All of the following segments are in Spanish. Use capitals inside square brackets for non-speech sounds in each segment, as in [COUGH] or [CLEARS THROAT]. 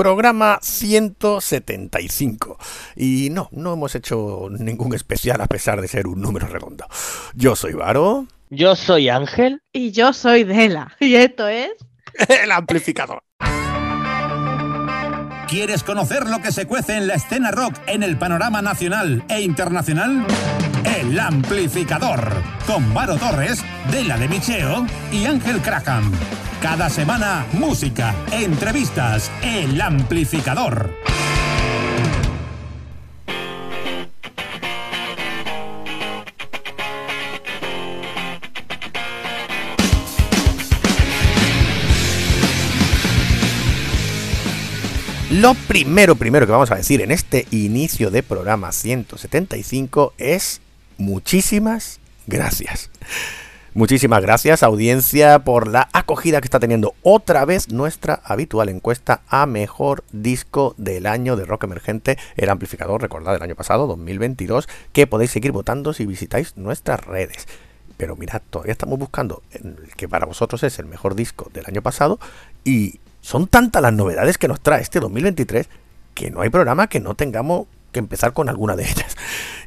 programa 175. Y no, no hemos hecho ningún especial a pesar de ser un número redondo. Yo soy Varo. Yo soy Ángel. Y yo soy Dela. [LAUGHS] Y esto es... El amplificador. ¿Quieres conocer lo que se cuece en la escena rock en el panorama nacional e internacional? El Amplificador, con Varo Torres, Dela de Micheo y Ángel Craham. Cada semana, música, entrevistas, El Amplificador. Lo primero, primero que vamos a decir en este inicio de programa 175 es muchísimas gracias. Muchísimas gracias audiencia por la acogida que está teniendo otra vez nuestra habitual encuesta a mejor disco del año de rock emergente, el amplificador, recordad del año pasado, 2022, que podéis seguir votando si visitáis nuestras redes. Pero mirad, todavía estamos buscando el que para vosotros es el mejor disco del año pasado y son tantas las novedades que nos trae este 2023 que no hay programa que no tengamos que empezar con alguna de ellas.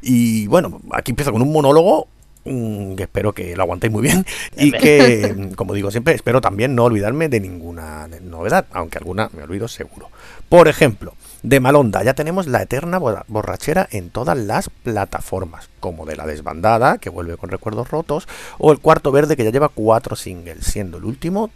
Y bueno, aquí empiezo con un monólogo mm, que espero que lo aguantéis muy bien [LAUGHS] y que, [LAUGHS] como digo siempre, espero también no olvidarme de ninguna novedad, aunque alguna me olvido seguro. Por ejemplo, de Malonda ya tenemos la eterna borrachera en todas las plataformas, como de la desbandada, que vuelve con recuerdos rotos, o el cuarto verde que ya lleva cuatro singles, siendo el último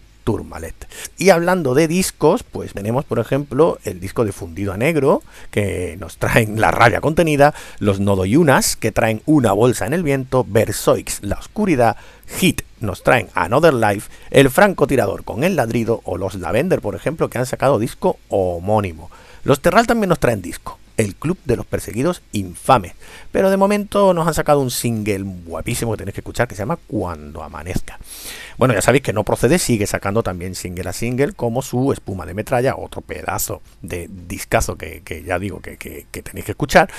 Y hablando de discos, pues tenemos por ejemplo el disco de Fundido a Negro, que nos traen La rabia contenida, Los Nodoyunas, que traen Una bolsa en el viento, Versoix, La oscuridad, Hit nos traen Another Life, El francotirador con el ladrido o Los Lavender, por ejemplo, que han sacado disco homónimo. Los Terral también nos traen disco el Club de los Perseguidos Infames. Pero de momento nos han sacado un single guapísimo que tenéis que escuchar que se llama Cuando Amanezca. Bueno, ya sabéis que no procede, sigue sacando también single a single como su Espuma de Metralla, otro pedazo de discazo que, ya digo que, tenéis que escuchar.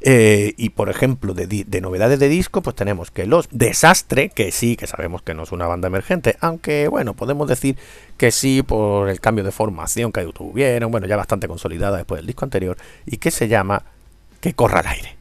Eh, y por ejemplo, de, de, novedades de disco, pues tenemos que Los Desastre, que sí, que sabemos que no es una banda emergente, aunque bueno, podemos decir que sí por el cambio de formación que tuvieron, bueno, ya bastante consolidada después del disco anterior, y que se llama Que corra el aire.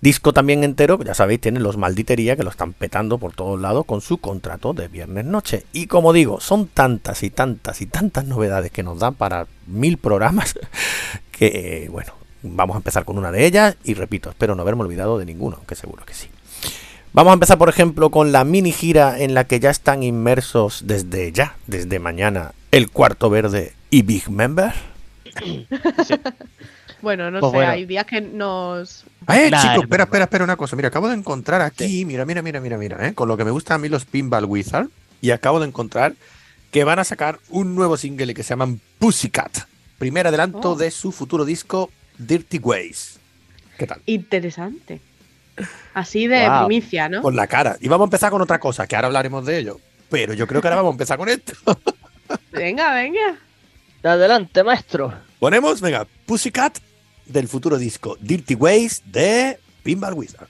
Disco también entero, ya sabéis, tiene los Malditería que lo están petando por todos lados con su contrato de viernes noche. Y como digo, son tantas y tantas y tantas novedades que nos dan para mil programas [LAUGHS] que, bueno, vamos a empezar con una de ellas y repito, espero no haberme olvidado de ninguno, aunque seguro que sí. Vamos a empezar, por ejemplo, con la mini gira en la que ya están inmersos desde ya, desde mañana, el Cuarto Verde y Big Member. [LAUGHS] Bueno, no pues sé, hay días que nos. Eh, chicos, espera, espera, espera una cosa. Mira, acabo de encontrar aquí, mira, mira, mira, mira, mira, ¿eh? con lo que me gustan a mí los Pinball Wizard, y acabo de encontrar que van a sacar un nuevo single que se llaman Pussycat. Primer adelanto oh. de su futuro disco Dirty Ways. ¿Qué tal? Interesante. Así de primicia, ¿no? Con la cara. Y vamos a empezar con otra cosa, que ahora hablaremos de ello. Pero yo creo que ahora vamos a empezar con esto. [LAUGHS] venga, venga. Adelante, maestro. Ponemos, venga, Pussycat del futuro disco Dirty Ways de Pinball Wizard.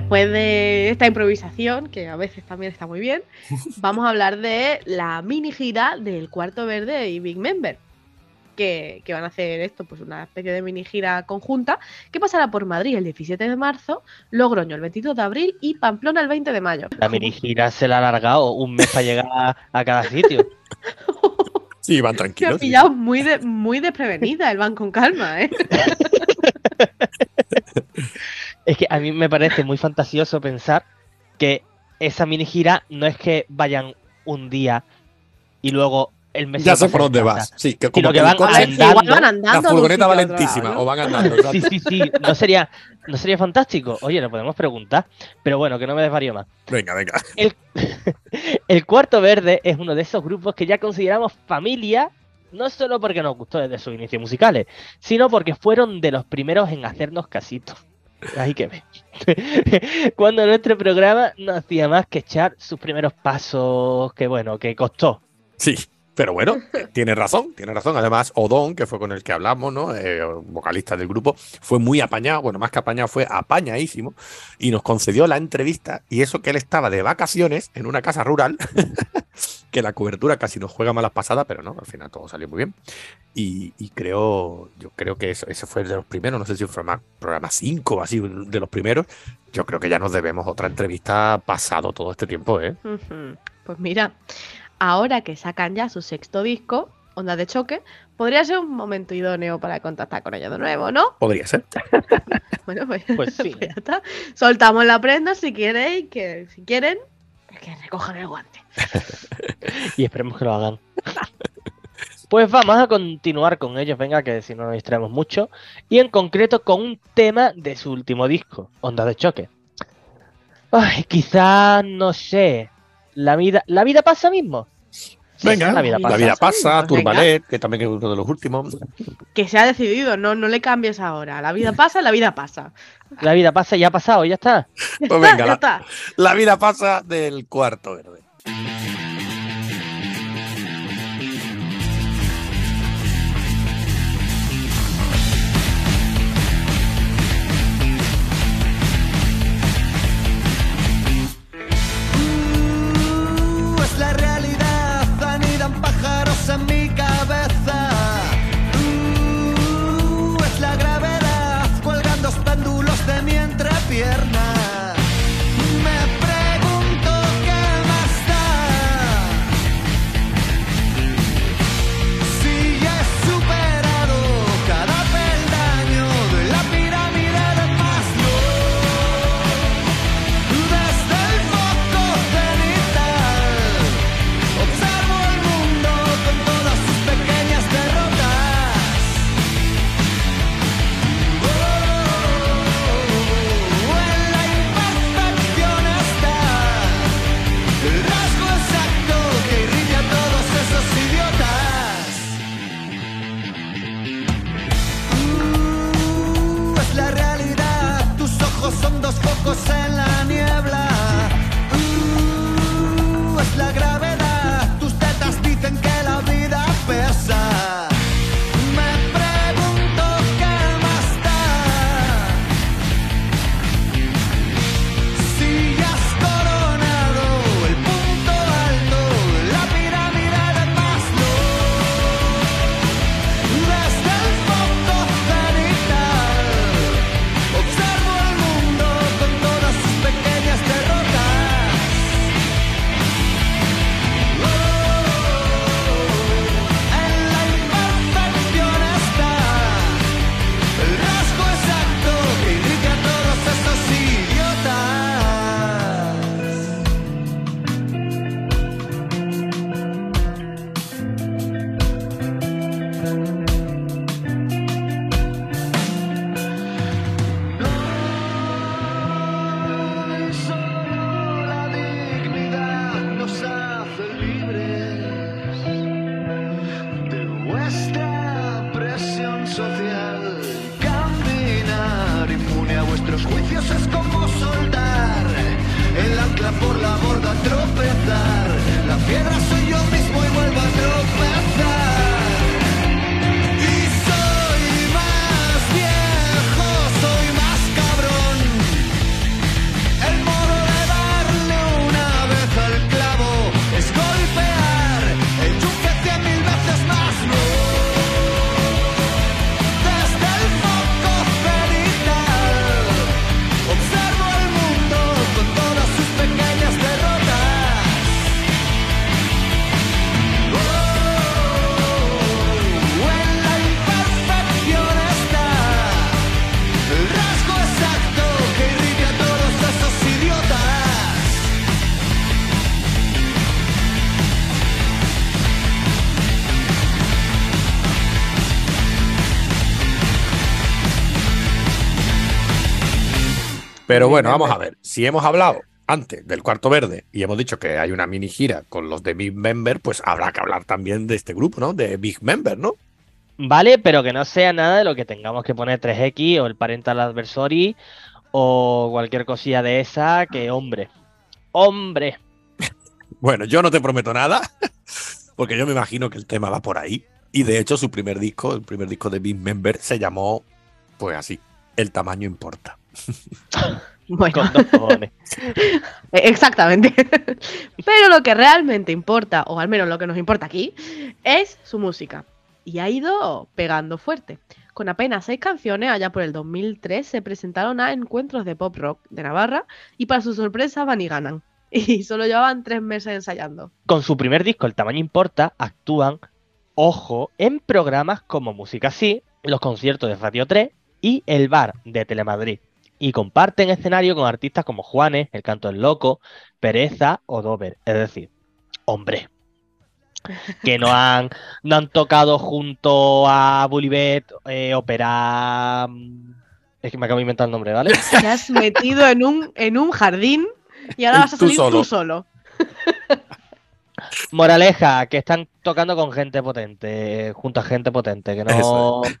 Después de esta improvisación, que a veces también está muy bien, [LAUGHS] vamos a hablar de la mini gira del Cuarto Verde y Big Member. Que, que van a hacer esto, pues una especie de mini gira conjunta, que pasará por Madrid el 17 de marzo, Logroño el 22 de abril y Pamplona el 20 de mayo. La mini gira se la ha alargado un mes para llegar a, a cada sitio. Sí, van Se ha tranquilos. sí. pillado muy, de, muy desprevenida, el van con calma, ¿eh? [LAUGHS] Es que a mí me parece muy fantasioso pensar que esa mini gira no es que vayan un día y luego el mes Ya se sé por dónde vas. Sí, que como que van coche- a- Igual van andando, andando. la furgoneta valentísima, o van [LAUGHS] andando. Sí, sí, sí, no sería, no sería fantástico. Oye, le podemos preguntar, pero bueno, que no me desvarío más. Venga, venga. El, [LAUGHS] el Cuarto Verde es uno de esos grupos que ya consideramos familia, no solo porque nos gustó desde sus inicios musicales, sino porque fueron de los primeros en hacernos casitos. Hay que ver. Cuando nuestro programa no hacía más que echar sus primeros pasos, que bueno, que costó. Sí, pero bueno, tiene razón, tiene razón. Además, Odón, que fue con el que hablamos, ¿no? Eh, vocalista del grupo, fue muy apañado, bueno, más que apañado, fue apañadísimo, y nos concedió la entrevista, y eso que él estaba de vacaciones en una casa rural, [LAUGHS] que la cobertura casi nos juega malas pasadas, pero no, al final todo salió muy bien. Y, y creo, yo creo que eso, ese fue el de los primeros, no sé si fue más programa 5 o así, de los primeros. Yo creo que ya nos debemos otra entrevista pasado todo este tiempo, ¿eh? Pues mira, ahora que sacan ya su sexto disco, Onda de Choque, podría ser un momento idóneo para contactar con ellos de nuevo, ¿no? Podría ser. [LAUGHS] Bueno, pues, Pues [LAUGHS] sí. ya está. Soltamos la prenda si queréis, que si quieren, pues que recojan el guante. [LAUGHS] Y esperemos que lo hagan. Pues vamos a continuar con ellos, venga, que si no nos distraemos mucho. Y en concreto con un tema de su último disco, Onda de Choque. Ay, quizás, no sé. La vida, ¿La vida pasa mismo? Venga, la vida pasa. La vida pasa, Venga. Turbalet, que también es uno de los últimos. Que se ha decidido, no, no le cambies ahora. La vida pasa, la vida pasa. La vida pasa y ya ha pasado, ya está. Ya Pues venga, [LAUGHS] ya la- está. La vida pasa del cuarto verde. Pero bueno, vamos a ver. Si hemos hablado antes del cuarto verde y hemos dicho que hay una mini gira con los de Big Member, pues habrá que hablar también de este grupo, ¿no? De Big Member, ¿no? Vale, pero que no sea nada de lo que tengamos que poner 3X o el Parental Adversary o cualquier cosilla de esa que, hombre, hombre. [LAUGHS] Bueno, yo no te prometo nada, [LAUGHS] porque yo me imagino que el tema va por ahí. Y de hecho, su primer disco, el primer disco de Big Member, se llamó, pues así, El tamaño importa. [LAUGHS] Bueno, Con dos cojones. [LAUGHS] exactamente. [LAUGHS] Pero lo que realmente importa, o al menos lo que nos importa aquí, es su música. Y ha ido pegando fuerte. Con apenas seis canciones, allá por el 2003, se presentaron a encuentros de pop rock de Navarra y para su sorpresa van y ganan. Y solo llevaban tres meses ensayando. Con su primer disco, El tamaño importa, actúan, ojo, en programas como Música Sí, los conciertos de Radio 3 y El Bar de Telemadrid. Y comparten escenario con artistas como Juanes, El Canto del Loco, Pereza o Dover. Es decir, hombre. [LAUGHS] Que no han, no han tocado junto a Bulivet, eh, Opera. mm, Es que me acabo de inventar el nombre, ¿vale? [LAUGHS] Te has metido en un, en un jardín y ahora vas a Tú salir solo. tú solo. [LAUGHS] Moraleja, que están tocando con gente potente, junto a gente potente, que no.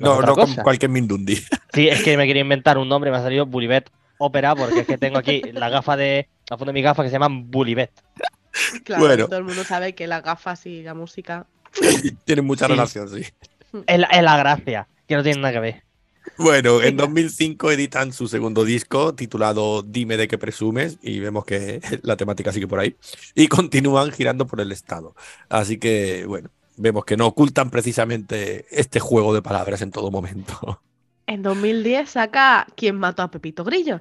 No, no con cualquier Mindundi. [LAUGHS] Sí, es que me quería inventar un nombre, me ha salido Bulivet Opera, porque es que tengo aquí la gafa de. La foto de mi gafa que se llaman Bulivet. Claro, Bueno. todo el mundo sabe que las gafas y la música. [LAUGHS] Tienen mucha Sí. relación, sí. Es la, es la gracia, que no tiene nada que ver. Bueno, en Venga. 2005 editan su segundo disco titulado Dime de qué presumes y vemos que [LAUGHS] la temática sigue por ahí y continúan girando por el estado. Así que, bueno, vemos que no ocultan precisamente este juego de palabras en todo momento. En 2010 saca Quien mató a Pepito Grillo,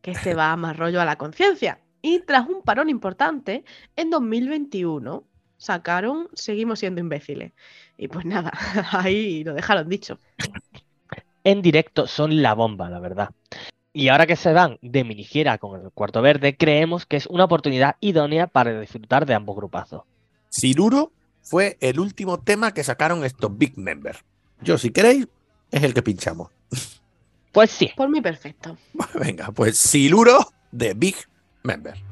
que este va más rollo a la conciencia. Y tras un parón importante, en 2021 sacaron Seguimos siendo imbéciles. Y pues nada, [LAUGHS] ahí lo dejaron dicho. En directo son la bomba, la verdad. Y ahora que se van de minigiera con el cuarto verde, creemos que es una oportunidad idónea para disfrutar de ambos grupazos. Siluro fue el último tema que sacaron estos Big Member. Yo, si queréis, es el que pinchamos. Pues sí, Por mí perfecto. [LAUGHS] Venga, pues Siluro de Big Member.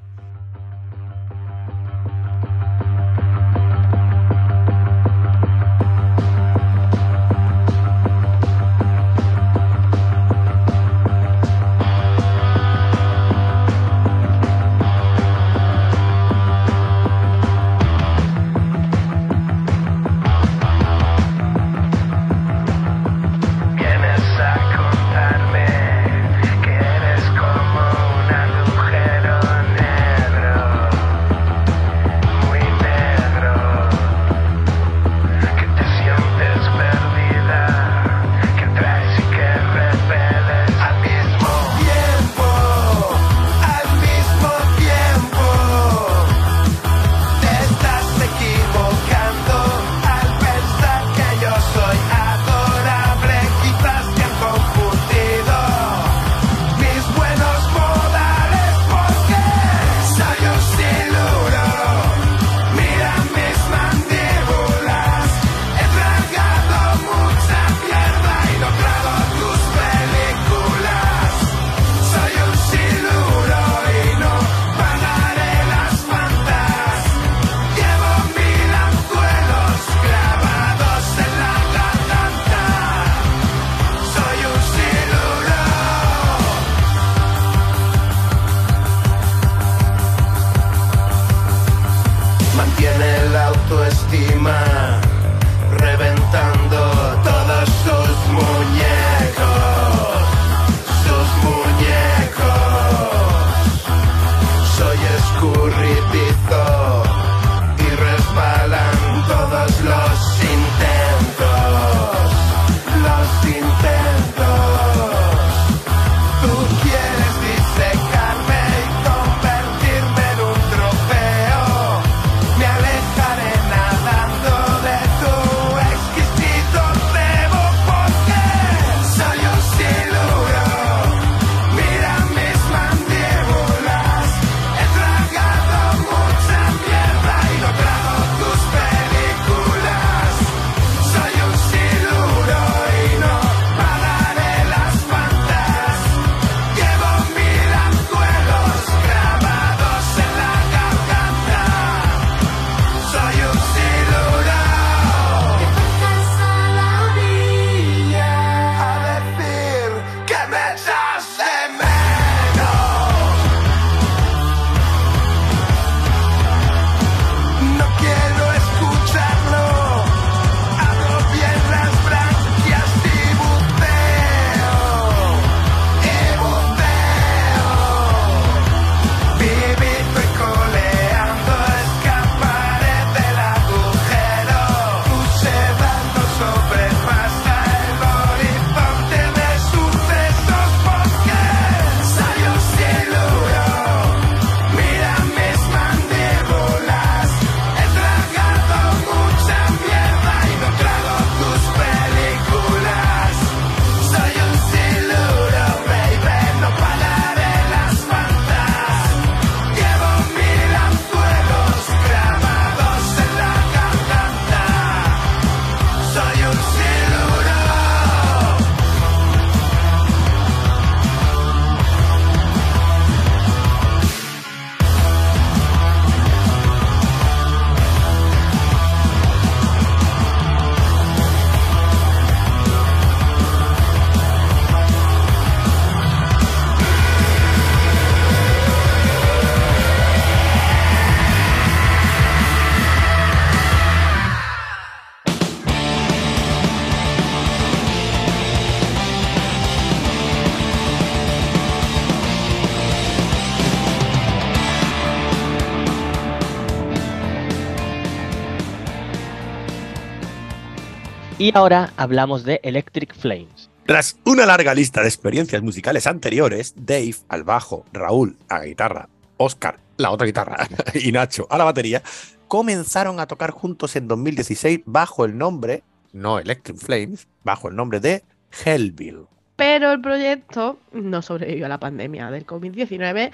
Y ahora hablamos de Electric Flames. Tras una larga lista de experiencias musicales anteriores, Dave al bajo, Raúl a la guitarra, Oscar la otra guitarra [LAUGHS] y Nacho a la batería, comenzaron a tocar juntos en 2016 bajo el nombre, no Electric Flames, bajo el nombre de Hellville. Pero el proyecto no sobrevivió a la pandemia del COVID-19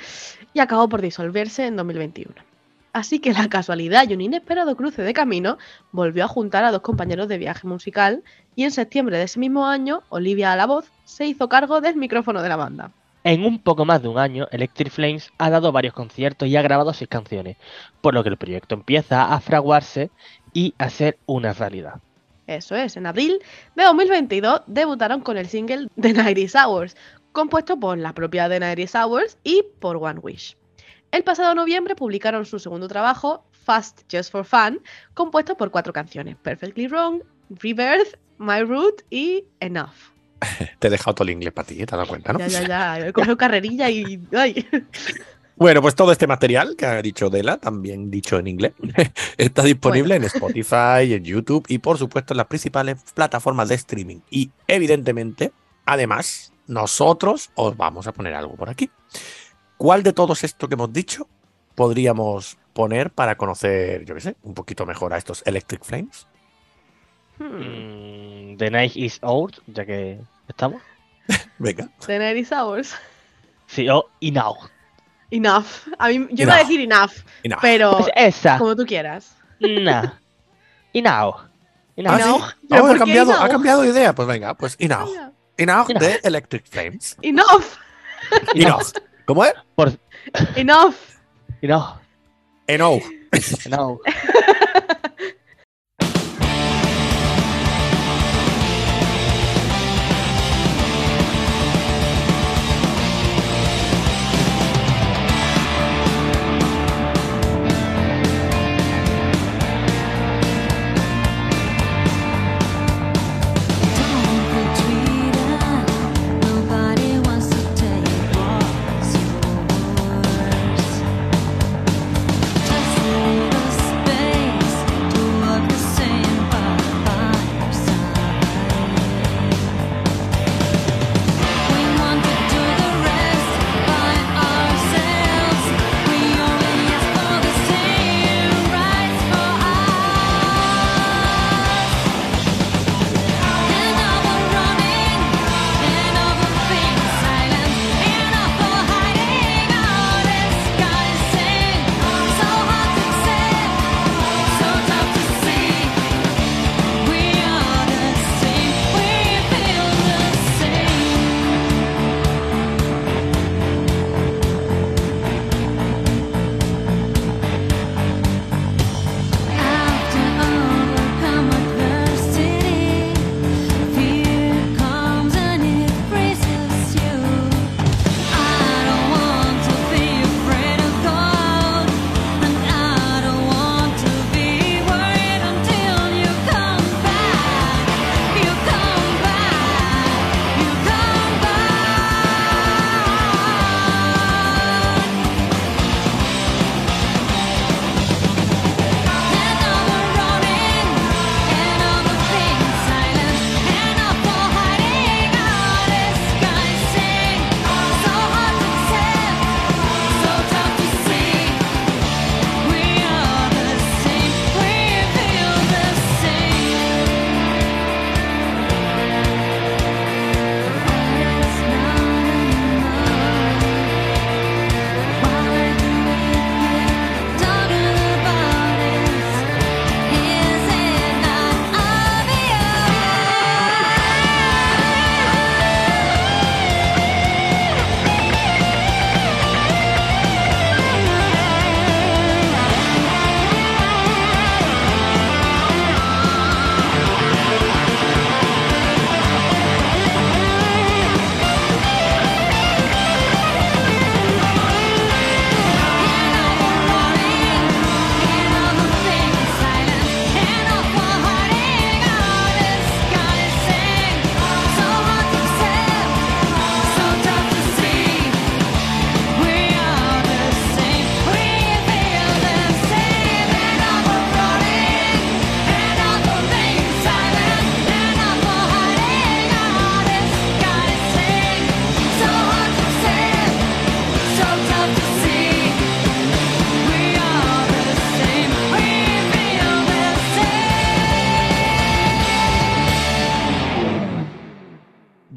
y acabó por disolverse en 2021. Así que la casualidad y un inesperado cruce de camino volvió a juntar a dos compañeros de viaje musical y en septiembre de ese mismo año, Olivia a la voz se hizo cargo del micrófono de la banda. En un poco más de un año, Electric Flames ha dado varios conciertos y ha grabado seis canciones, por lo que el proyecto empieza a fraguarse y a ser una realidad. Eso es, en abril de 2022 debutaron con el single The Nighty Hours, compuesto por la propia The Nighty Hours y por One Wish. El pasado noviembre publicaron su segundo trabajo, Fast Just for Fun, compuesto por cuatro canciones, Perfectly Wrong, Rebirth, My Root y Enough. [LAUGHS] Te he dejado todo el inglés para ti, ¿eh? ¿te has dado cuenta, no? Ya, ya, ya, he cogido carrerilla y... ay. [LAUGHS] Bueno, pues todo este material que ha dicho Dela, también dicho en inglés, [LAUGHS] está disponible en Spotify, en YouTube y por supuesto en las principales plataformas de streaming. Y evidentemente, además, nosotros os vamos a poner algo por aquí. ¿Cuál de todos esto que hemos dicho podríamos poner para conocer, yo qué sé, un poquito mejor a estos Electric Flames? Hmm, Mm, The Night is Out, ya que estamos. [LAUGHS] Venga. The Nighty Hours. Sí, o Enough. Enough. A mí, yo iba a Enough. decir enough, Enough. pero Pues esa. como tú quieras. Nah. Enough. Ah, Enough. sí. Enough. Ah, ¿Pero ha, cambiado, ha Enough? cambiado de idea. Pues venga, pues Enough. Enough Enough. de Electric Flames. Enough. Enough. [LAUGHS] ¿Cómo es? Por... Enough. Enough. Enough. Enough. [LAUGHS]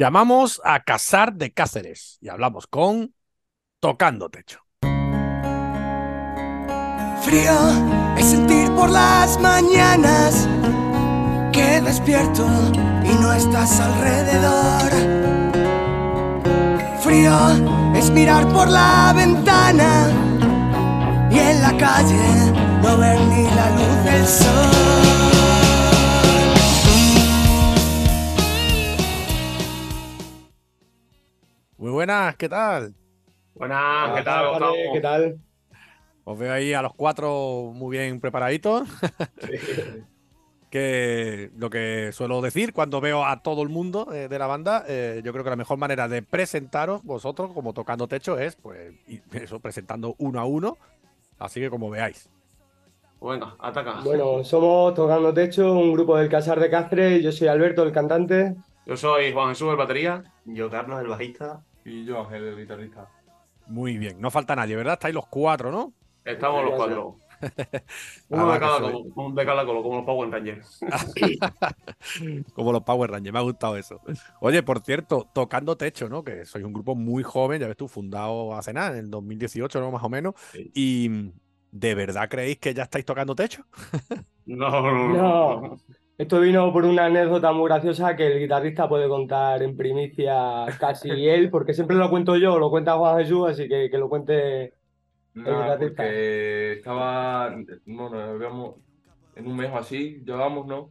Llamamos a Casar de Cáceres y hablamos con Tocando Techo. Frío es sentir por las mañanas que despierto y no estás alrededor. Frío es mirar por la ventana y en la calle no ver ni la luz del sol. Buenas, ¿qué tal? Buenas, ¿qué tal? ¿Qué tal? Os veo ahí a los cuatro muy bien preparaditos. [LAUGHS] que lo que suelo decir cuando veo a todo el mundo eh, de la banda, eh, yo creo que la mejor manera de presentaros vosotros como tocando techo es, pues, eso, presentando uno a uno. Así que como veáis. Venga, ataca. Bueno, somos Tocando Techo, un grupo del Casar de Cáceres. Yo soy Alberto, el cantante. Yo soy Juan Jesús, el batería. Yo, Carlos, el bajista. Y yo, Ángel, el guitarrista. Muy bien, no falta nadie, ¿verdad? Estáis los cuatro, ¿no? Estamos los cuatro. [LAUGHS] Ah, Uno va, de cada uno de cada color, como los Power Rangers. [LAUGHS] Como los Power Rangers, me ha gustado eso. Oye, por cierto, tocando techo, ¿no? Que sois un grupo muy joven, ya ves tú, fundado hace nada, en el 2018, ¿no? Más o menos. Sí. Y ¿de verdad creéis que ya estáis tocando techo? [LAUGHS] No, no, no. No. Esto vino por una anécdota muy graciosa que el guitarrista puede contar en primicia casi [LAUGHS] él, porque siempre lo cuento yo, lo cuenta Juan Jesús, así que que lo cuente. Nada, guitarrista. porque estaba, bueno, habíamos, en un mes o así, llevábamos, ¿no?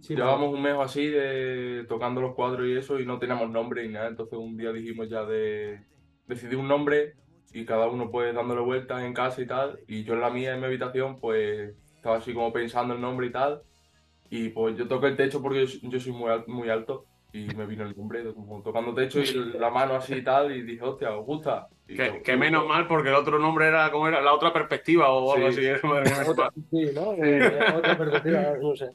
Sí, Llevábamos un mes o así de tocando los cuadros y eso y no teníamos nombre ni nada, entonces un día dijimos ya de decidir un nombre y cada uno pues dándole vueltas en casa y tal, y yo en la mía, en mi habitación, pues estaba así como pensando el nombre y tal, y pues yo toqué el techo porque yo, yo soy muy, al- muy alto y me vino el nombre, como tocando techo y [LAUGHS] la mano así y tal, y dije, hostia, ¿os gusta? Y Que, yo, que menos mal, porque el otro nombre era, ¿cómo era? La otra perspectiva o algo Sí. así. Madre mía, Otra- sí, ¿no? Eh, otra perspectiva, no sé.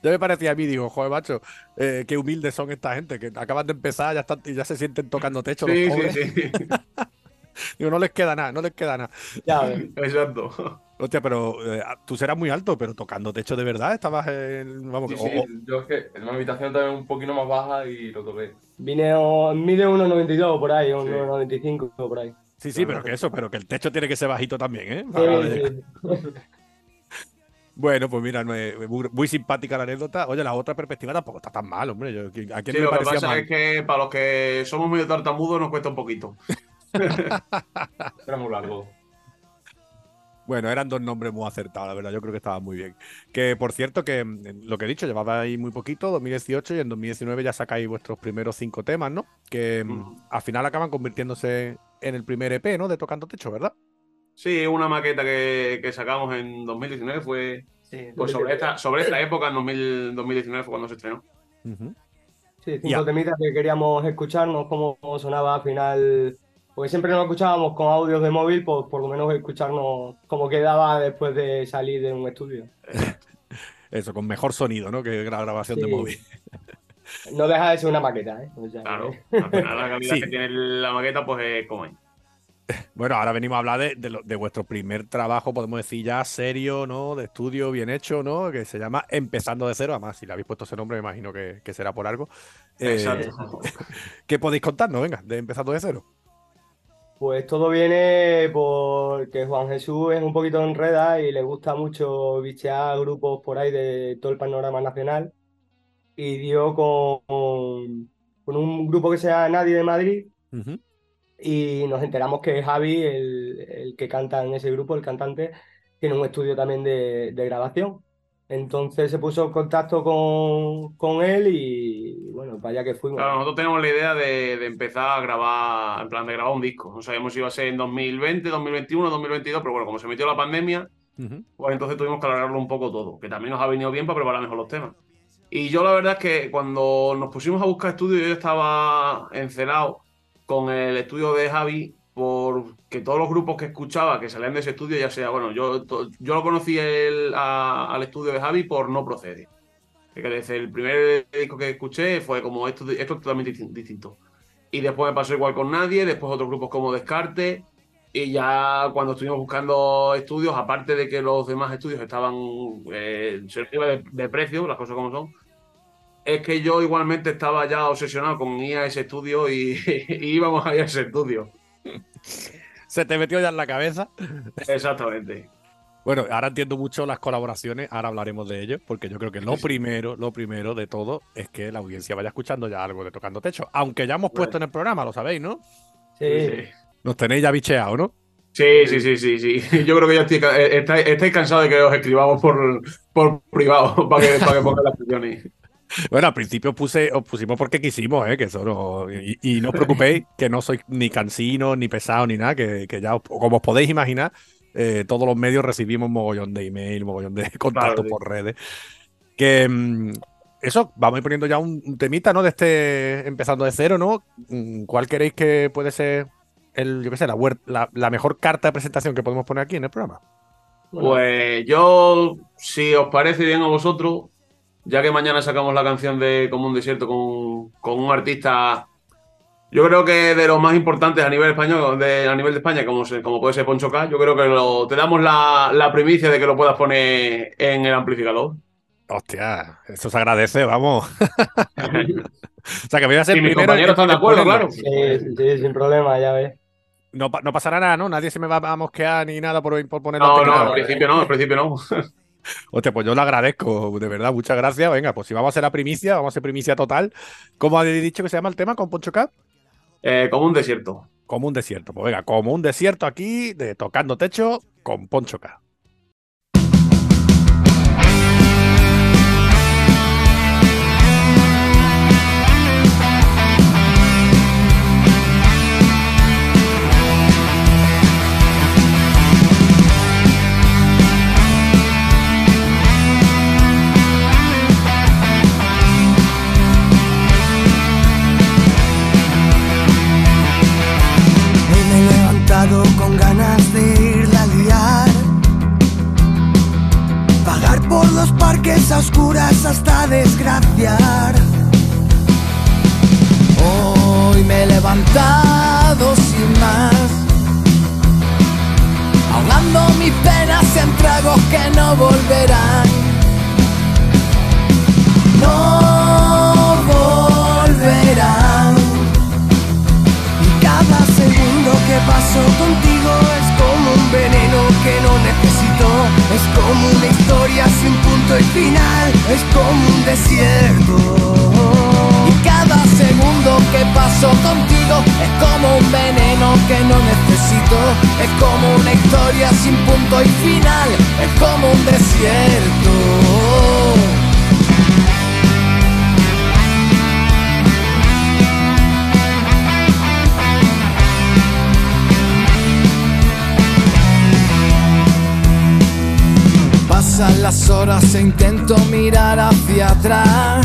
Ya me parecía a mí, digo, joder, macho, eh, qué humildes son esta gente, que acaban de empezar ya están, y ya se sienten tocando techo los Sí, pobres. sí, sí. [LAUGHS] Digo, no les queda nada, no les queda nada. Ya. Exacto. Hostia, pero eh, tú serás muy alto, pero tocando techo de verdad, estabas en. Vamos, Sí, que- sí, yo es que en mi habitación también un poquito más baja y lo toqué. Vine, o- mide 1,92 por ahí, Sí. 1,95 por ahí. sí, sí, pero que eso, pero que el techo tiene que ser bajito también, ¿eh? Sí, Para llegar. sí. [LAUGHS] Bueno, pues mira, muy, muy simpática la anécdota. Oye, la otra perspectiva tampoco está tan mal, hombre. Yo, ¿A quién Sí, lo que pasa mal? es que para los que somos medio tartamudos nos cuesta un poquito. [LAUGHS] Era muy largo. Bueno, eran dos nombres muy acertados, la verdad. Yo creo que estaban muy bien. Que por cierto, que mm, lo que he dicho, llevaba ahí muy poquito, 2018, y en 2019 ya sacáis vuestros primeros cinco temas, ¿no? Que mm, Mm. al final acaban convirtiéndose en el primer EP, ¿no? De Tocando Techo, ¿verdad? Sí, una maqueta que, que sacamos en 2019 fue. Sí, Pues sobre esta, sobre esta época, en 2000 2019 fue cuando se estrenó. Sí, cinco temitas que queríamos escucharnos, cómo sonaba al final. Porque siempre nos escuchábamos con audios de móvil, pues por lo menos escucharnos cómo quedaba después de salir de un estudio. [LAUGHS] Eso, con mejor sonido, ¿no? Que la grabación de móvil. [LAUGHS] No deja de ser una maqueta, ¿eh? O sea, Claro. que- Al final, la calidad Sí. que tiene la maqueta, pues es como es. [LAUGHS] Bueno, ahora venimos a hablar de, de lo- de vuestro primer trabajo, podemos decir ya serio, ¿no? De estudio bien hecho, ¿no? Que se llama Empezando de cero. Además, si le habéis puesto ese nombre, me imagino que, que será por algo. Eh, Exacto. ¿Qué podéis contarnos? Venga, de Empezando de cero. Pues todo viene porque Juan Jesús es un poquito enreda y le gusta mucho bichear grupos por ahí de todo el panorama nacional. Y dio con, con un grupo que se llama Nadie de Madrid y nos enteramos que Javi, el, el que canta en ese grupo, el cantante, tiene un estudio también de, de grabación. Entonces se puso en contacto con, con él y bueno, para allá que fuimos. Claro, nosotros tenemos la idea de, de empezar a grabar, en plan de grabar un disco. No sabíamos si iba a ser en 2020, 2021, 2022, pero bueno, como se metió la pandemia, pues entonces tuvimos que alargarlo un poco todo, que también nos ha venido bien para preparar mejor los temas. Y yo la verdad es que cuando nos pusimos a buscar estudios, yo estaba encelado con el estudio de Javi, porque todos los grupos que escuchaba que salían de ese estudio, ya sea, bueno, yo, yo lo conocí el- al estudio de Javi por No Procede. Desde el primer disco que escuché fue como esto, esto es totalmente distin- distinto. Y después me pasó igual con Nadie, después otros grupos como Descarte. Y ya cuando estuvimos buscando estudios, aparte de que los demás estudios estaban eh, de, de precio, las cosas como son, es que yo igualmente estaba ya obsesionado con ir a ese estudio y, [LAUGHS] y íbamos a ir a ese estudio. [LAUGHS] Se te metió ya en la cabeza. Exactamente. Bueno, ahora entiendo mucho las colaboraciones, ahora hablaremos de ello, porque yo creo que lo primero, lo primero de todo es que la audiencia vaya escuchando ya algo de Tocando Techo, aunque ya hemos puesto en el programa, lo sabéis, ¿no? Sí. Nos tenéis ya bicheado, ¿no? Sí, sí, sí, sí, sí. [LAUGHS] Yo creo que ya estoy, eh, estáis, estáis cansados de que os escribamos por, por privado [LAUGHS] para que, para que pongan las canciones. Bueno, al principio puse, os pusimos porque quisimos, ¿eh? Que eso no, y, y no os preocupéis, [LAUGHS] que no soy ni cansino, ni pesado, ni nada, que, que ya, os- como os podéis imaginar, eh, todos los medios recibimos mogollón de email, mogollón de [LAUGHS] contactos por redes. Que mm, eso, vamos a ir poniendo ya un, un temita, ¿no? De este, empezando de cero, ¿no? Mm, ¿Cuál queréis que puede ser el, yo qué sé, la, huer- la, la mejor carta de presentación que podemos poner aquí en el programa? Pues yo, si os parece bien a vosotros, ya que mañana sacamos la canción de Como un desierto con, con un artista, yo creo que de los más importantes a nivel español, de, a nivel de España, como, se- como puede ser Poncho K, yo creo que lo- te damos la, la primicia de que lo puedas poner en el amplificador. Hostia, eso se agradece, vamos. [LAUGHS] o sea, que voy a ser Si mis primero compañeros están de acuerdo, claro. Sí, sí, sin problema, ya ves. No, no pasará nada, ¿no? Nadie se me va a mosquear ni nada por, por ponerlo No, en no, al principio no, al principio no. Hostia, pues yo lo agradezco, de verdad, muchas gracias. Venga, pues si vamos a hacer la primicia, vamos a hacer primicia total. ¿Cómo habéis dicho que se llama el tema con Poncho Cap? Eh, como un desierto. Como un desierto. Pues venga, como un desierto aquí, de tocando techo con Poncho Cap. Con ganas de irla a liar. Pagar por los parques a oscuras hasta desgraciar. Hoy me he levantado sin más. Ahogando mis penas en tragos que no volverán. No paso contigo es como un veneno que no necesito. Es como una historia sin punto y final. Es como un desierto. Y cada segundo que paso contigo es como un veneno que no necesito. Es como una historia sin punto y final. Es como un desierto. Pasan las horas e intento mirar hacia atrás.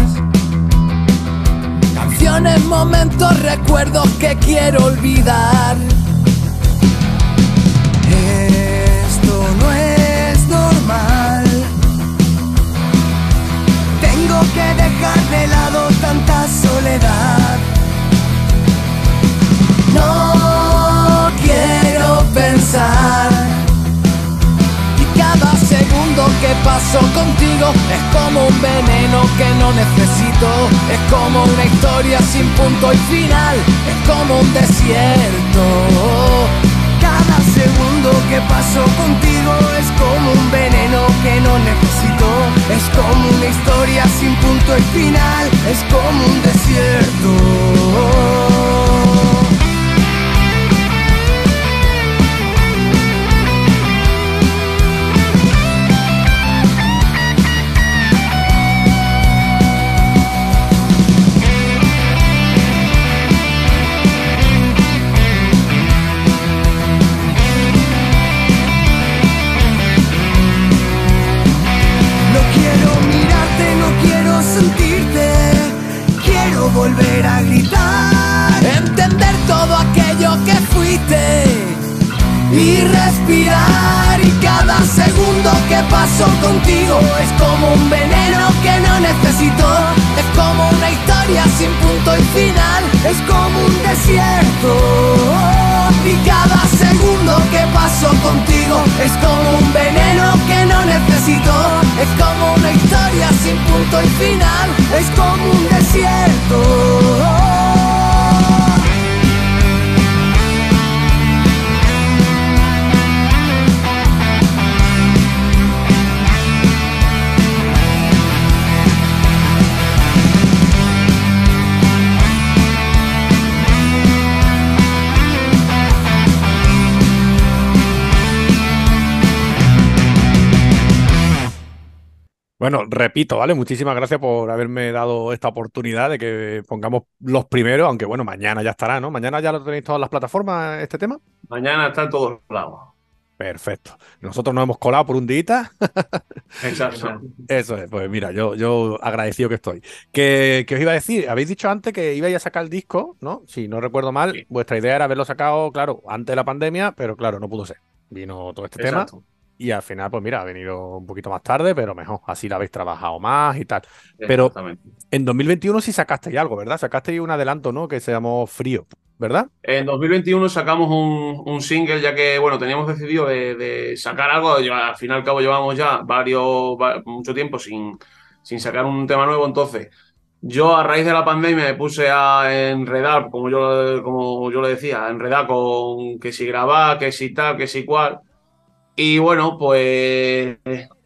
Canciones, momentos, recuerdos que quiero olvidar. Esto no es normal. Tengo que dejar de lado tanta soledad. No quiero pensar. Que paso contigo es como un veneno que no necesito. Es como una historia sin punto y final. Es como un desierto. Cada segundo que paso contigo es como un veneno que no necesito. Es como una historia sin punto y final. Es como un desierto. Que paso contigo es como un veneno que no necesito. Es como una historia sin punto y final. Es como un desierto. Y cada segundo que paso contigo es como un veneno que no necesito. Es como una historia sin punto y final, es como un desierto. Bueno, repito, ¿vale? Muchísimas gracias por haberme dado esta oportunidad de que pongamos los primeros, aunque bueno, mañana ya estará, ¿no? Mañana ya lo tenéis todas las plataformas, este tema. Mañana está en todos lados. Perfecto. Nosotros nos hemos colado por un día. [LAUGHS] Exacto. Eso es, pues mira, yo, yo agradecido que estoy. Que, que os iba a decir, habéis dicho antes que ibais a sacar el disco, ¿no? Si no recuerdo mal, vuestra idea era haberlo sacado, claro, antes de la pandemia, pero claro, no pudo ser. Vino todo este Exacto. tema. Y al final, pues mira, ha venido un poquito más tarde, pero mejor, así lo habéis trabajado más y tal. Pero en 2021 sí sacasteis algo, ¿verdad? Sacasteis un adelanto, ¿no? Que se llamó Frío, ¿verdad? En 2021 sacamos un, un single, ya que, bueno, teníamos decidido de, de sacar algo. ya- al fin y al cabo llevamos ya varios, va- mucho tiempo sin, sin sacar un tema nuevo. Entonces, yo a raíz de la pandemia me puse a enredar, como yo, como yo le decía, a enredar con que si grabar, que si tal, que si cual. Y bueno, pues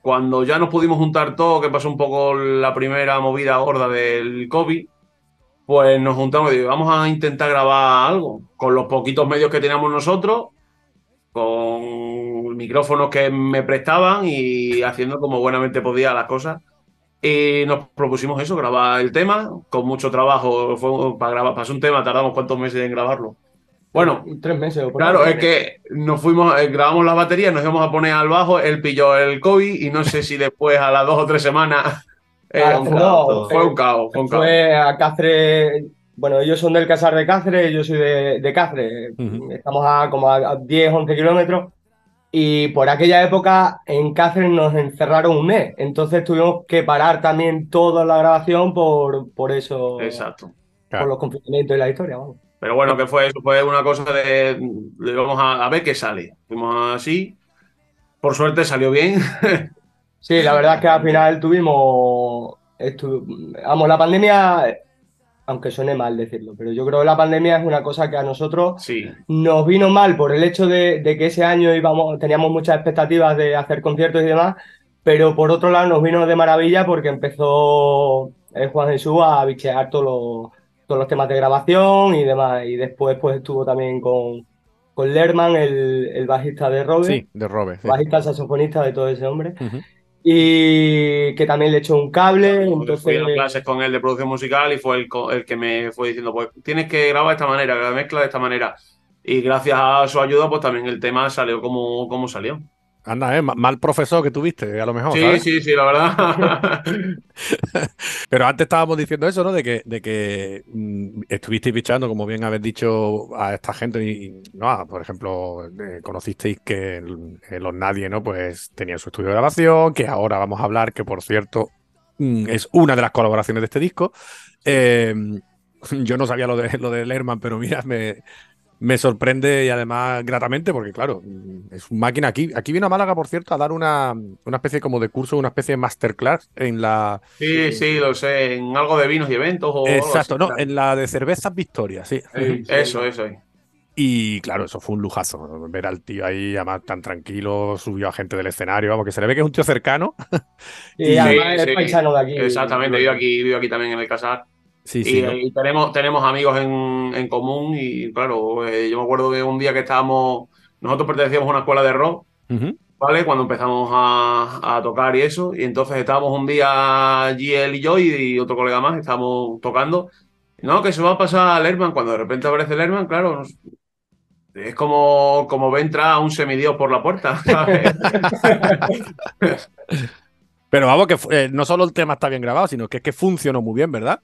cuando ya nos pudimos juntar todos, que pasó un poco la primera movida gorda del COVID, pues nos juntamos y digo, vamos a intentar grabar algo con los poquitos medios que teníamos nosotros, con micrófonos que me prestaban y haciendo como buenamente podía las cosas. Y nos propusimos eso, grabar el tema, con mucho trabajo. Fue, para grabar, pasó un tema, tardamos cuántos meses en grabarlo. Bueno, Tres meses o por Claro, es que nos fuimos, eh, grabamos las baterías, nos íbamos a poner al bajo, él pilló el COVID y no sé si después a las dos o tres semanas [LAUGHS] eh, Ah, fue, no, fue un caos, fue un caos. Fue a Cáceres. Bueno, ellos son del Casar de Cáceres, yo soy de, de Cáceres. Estamos a como a, a 10, 11 kilómetros. Y por aquella época en Cáceres nos encerraron un mes. Entonces tuvimos que parar también toda la grabación por, por eso. Exacto. Por los confinamientos y la historia, vamos. Pero bueno, que fue eso, fue una cosa de, de vamos a, a ver qué sale. Fuimos así, por suerte salió bien. [LAUGHS] Sí, la verdad es que al final tuvimos. estu- Vamos, la pandemia, aunque suene mal decirlo, pero yo creo que la pandemia es una cosa que a nosotros Sí, nos vino mal por el hecho de, de que ese año íbamos, teníamos muchas expectativas de hacer conciertos y demás, pero por otro lado nos vino de maravilla porque empezó eh, Juan Jesús a bichear todos los, todos los temas de grabación y demás. Y después pues estuvo también con, con Lerman, el, el bajista de Robe, Sí, de Robe. sí. bajista saxofonista de todo ese hombre, y que también le echó un cable. Fui Entonces, a clases con él de producción musical y fue el, el que me fue diciendo, pues tienes que grabar de esta manera, que la mezcla de esta manera. Y gracias a su ayuda, pues también el tema salió como, como salió. Anda, ¿eh? Ma- Mal profesor que tuviste, a lo mejor, Sí, ¿sabes? sí, sí, la verdad. [LAUGHS] Pero antes estábamos diciendo eso, ¿no? De que, de que mm, estuvisteis fichando, como bien habéis dicho, a esta gente. Y, no, Ah, por ejemplo, eh, conocisteis que el- los Nadie, ¿no? Pues tenían su estudio de grabación, que ahora vamos a hablar, que por cierto mm, es una de las colaboraciones de este disco. Eh, [LAUGHS] yo no sabía lo de, lo de Lerman, pero mira, me, me sorprende y además gratamente, porque claro, es un máquina. Aquí, aquí vino a Málaga, por cierto, a dar una, una especie como de curso, una especie de masterclass en la. Sí, sí, lo sé, en algo de vinos y eventos o algo Exacto, así, no, claro. en la de cervezas Victoria, sí. Eso, eso. Y claro, eso fue un lujazo. Ver al tío ahí, además tan tranquilo, subió a gente del escenario, vamos, que se le ve que es un tío cercano. y además es paisano de aquí. Exactamente, vivo aquí, vivo aquí también en el Casar. Sí, y, sí, ¿no? y tenemos, tenemos amigos en, en común y claro, eh, yo me acuerdo que un día que estábamos, nosotros pertenecíamos a una escuela de rock. ¿vale? Cuando empezamos a, a tocar y eso, y entonces estábamos un día allí él y yo y, y otro colega más, estábamos tocando, no, que se va a pasar Lerman, cuando de repente aparece Lerman, claro, nos- es como, como ve entrar un semidios por la puerta, [LAUGHS] ¿sabes? [LAUGHS] Pero vamos, que eh, no solo el tema está bien grabado, sino que es que funcionó muy bien, ¿verdad?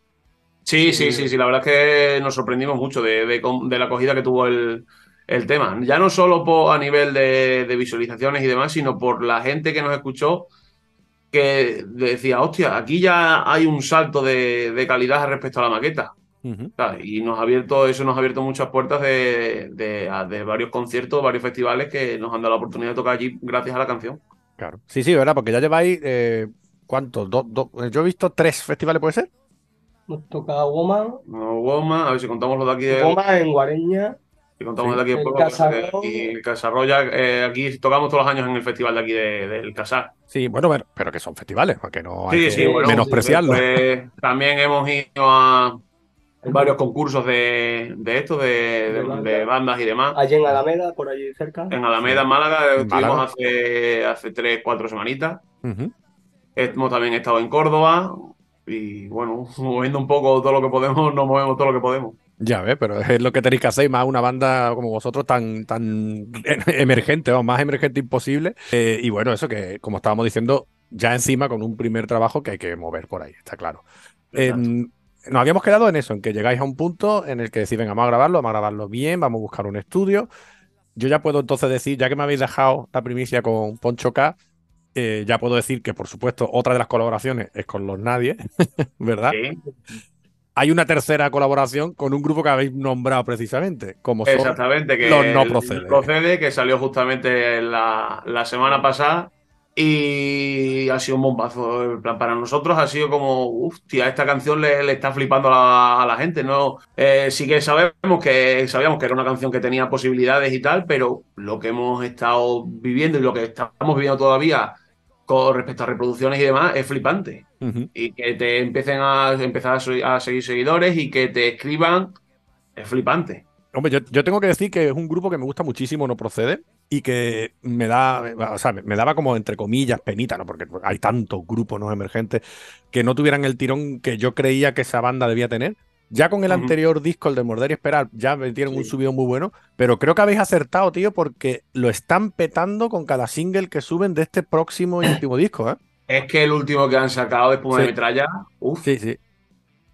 Sí, sí, sí, sí, la verdad es que nos sorprendimos mucho de, de de la acogida que tuvo el, el tema. Ya no solo por, a nivel de, de visualizaciones y demás, sino por la gente que nos escuchó que decía, hostia, aquí ya hay un salto de, calidad respecto a la maqueta. Y nos ha abierto, eso nos ha abierto muchas puertas de, de- a- de varios conciertos, varios festivales que nos han dado la oportunidad de tocar allí gracias a la canción. Claro. Sí, sí, ¿verdad? Porque ya lleváis, eh, ¿Cuántos? Dos- dos- yo he visto tres festivales, ¿puede ser? Nos toca Woman, No, Goma, a ver si contamos los de aquí de, Woman en Guareña, si contamos Sí. de aquí de El pueblo, Casarro. y el Casarroya, eh, aquí tocamos todos los años en el festival de aquí de- del Casar. Sí, bueno, pero, pero que son festivales, porque no hay Sí, que sí, bueno, menospreciarlo. después también hemos ido a varios concursos de, de esto, de, de- De banda. de bandas y demás. allí en Alameda, por allí cerca. En Alameda, en Málaga, En estuvimos Málaga. hace, hace tres, cuatro semanitas. Hemos también estado en Córdoba y bueno, [LAUGHS] moviendo un poco todo lo que podemos, nos movemos todo lo que podemos. Ya ves, pero es lo que tenéis que hacer, y más una banda como vosotros tan, tan [LAUGHS] emergente, o más emergente imposible. Eh, y bueno, eso que, como estábamos diciendo, ya encima con un primer trabajo que hay que mover por ahí, está claro. Em, nos habíamos quedado en eso, en que llegáis a un punto en el que decís, venga, vamos a grabarlo, vamos a grabarlo bien, vamos a buscar un estudio. Yo ya puedo entonces decir, ya que me habéis dejado la primicia con Poncho K, eh, ya puedo decir que, por supuesto, otra de las colaboraciones es con los Nadie, [LAUGHS] ¿verdad? Sí, Hay una tercera colaboración con un grupo que habéis nombrado precisamente, como son exactamente, que los no procede. procede, que salió justamente la, la semana pasada y ha sido un bombazo. En plan, Para nosotros ha sido como, tía, esta canción le, le está flipando a la, a la gente, ¿no? Eh, sí que sabemos que sabíamos que era una canción que tenía posibilidades y tal, pero lo que hemos estado viviendo y lo que estamos viviendo todavía con respecto a reproducciones y demás es flipante. Y que te empiecen a empezar a, a seguir seguidores y que te escriban es flipante. Hombre, yo, yo tengo que decir que es un grupo que me gusta muchísimo, no procede, y que me da, o sea, me me daba como entre comillas penita, ¿no? Porque hay tantos grupos no emergentes que no tuvieran el tirón que yo creía que esa banda debía tener. Ya con el anterior disco, el de Morder y Esperar, ya metieron un Sí. subido muy bueno, pero creo que habéis acertado, tío, porque lo están petando con cada single que suben de este próximo y último disco, ¿eh? Es que el último que han sacado de Espuma de Sí. Metralla, uff, Sí, sí.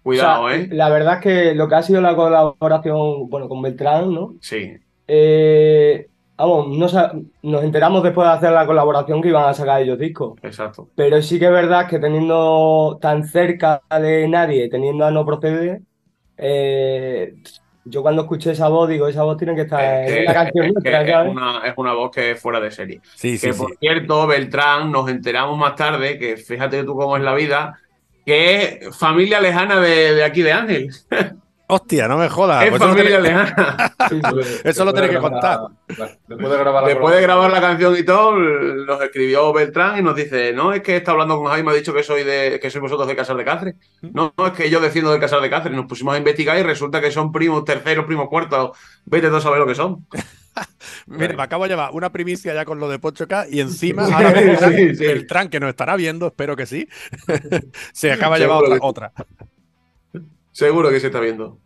cuidado, O sea, ¿eh? La verdad es que lo que ha sido la colaboración, bueno, con Beltrán, ¿no? Sí, Eh, vamos, no sa- nos enteramos después de hacer la colaboración que iban a sacar ellos discos. exacto. Pero sí que es verdad que teniendo tan cerca de nadie, teniendo a No Procede, eh, yo cuando escuché esa voz, digo, esa voz tiene que estar Es en una canción es una, es una voz que es fuera de serie. Sí, sí, Que sí. por cierto, Beltrán, nos enteramos más tarde, que fíjate tú cómo es la vida, que es familia lejana de, de aquí de Ángel. [LAUGHS] Hostia, no me jodas. es pues eso lo familia lejana. [LAUGHS] Sí, sí. Eso lo tenéis que contar. Después de grabar la Después de grabar la canción y todo, nos escribió Beltrán y nos dice, no, es que está hablando con Javi y me ha dicho que soy de, que sois vosotros de Casar de Cáceres. No, no, es que yo desciendo de Casar de Cáceres. Nos pusimos a investigar y resulta que son primos terceros, primos cuartos. Vete tú a saber lo que son. [LAUGHS] Mira, me acabo de llevar una primicia ya con lo de Poncho K y encima ahora Sí, sí. Beltrán, que nos estará viendo, espero que sí, [LAUGHS] se acaba de llevar otra. Seguro que se está viendo.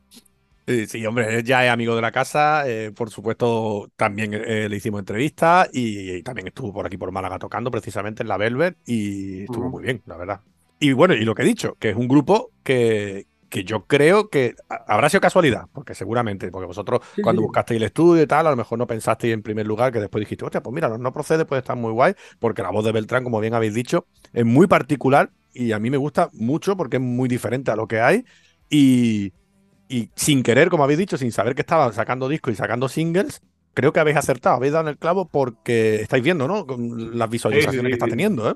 Sí, hombre, ya es amigo de la casa, eh, por supuesto también eh, le hicimos entrevistas y, y también estuvo por aquí por Málaga tocando precisamente en la Velvet y estuvo muy bien, la verdad. Y bueno, y lo que he dicho, que es un grupo que, que yo creo que habrá sido casualidad, porque seguramente, porque vosotros Sí, cuando sí. buscasteis el estudio y tal, a lo mejor no pensasteis en primer lugar que después dijiste, hostia, pues mira, no, no procede, puede estar muy guay, porque la voz de Beltrán, como bien habéis dicho, es muy particular y a mí me gusta mucho porque es muy diferente a lo que hay y, y sin querer, como habéis dicho, sin saber que estaban sacando discos y sacando singles, creo que habéis acertado, habéis dado en el clavo porque estáis viendo, ¿no? Con las visualizaciones sí, que está teniendo, ¿eh?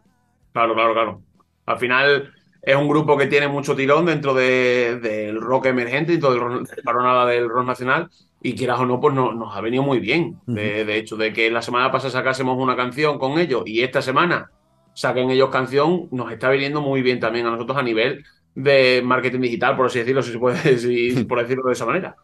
Claro, claro, claro. Al final es un grupo que tiene mucho tirón dentro de- del rock emergente y todo el paronada del rock nacional. Y quieras o no, pues no- nos ha venido muy bien. De, de hecho, de que la semana pasada sacásemos una canción con ellos y esta semana saquen ellos canción, nos está viniendo muy bien también a nosotros a nivel de marketing digital, por así decirlo, si se puede, si- por decirlo de esa manera.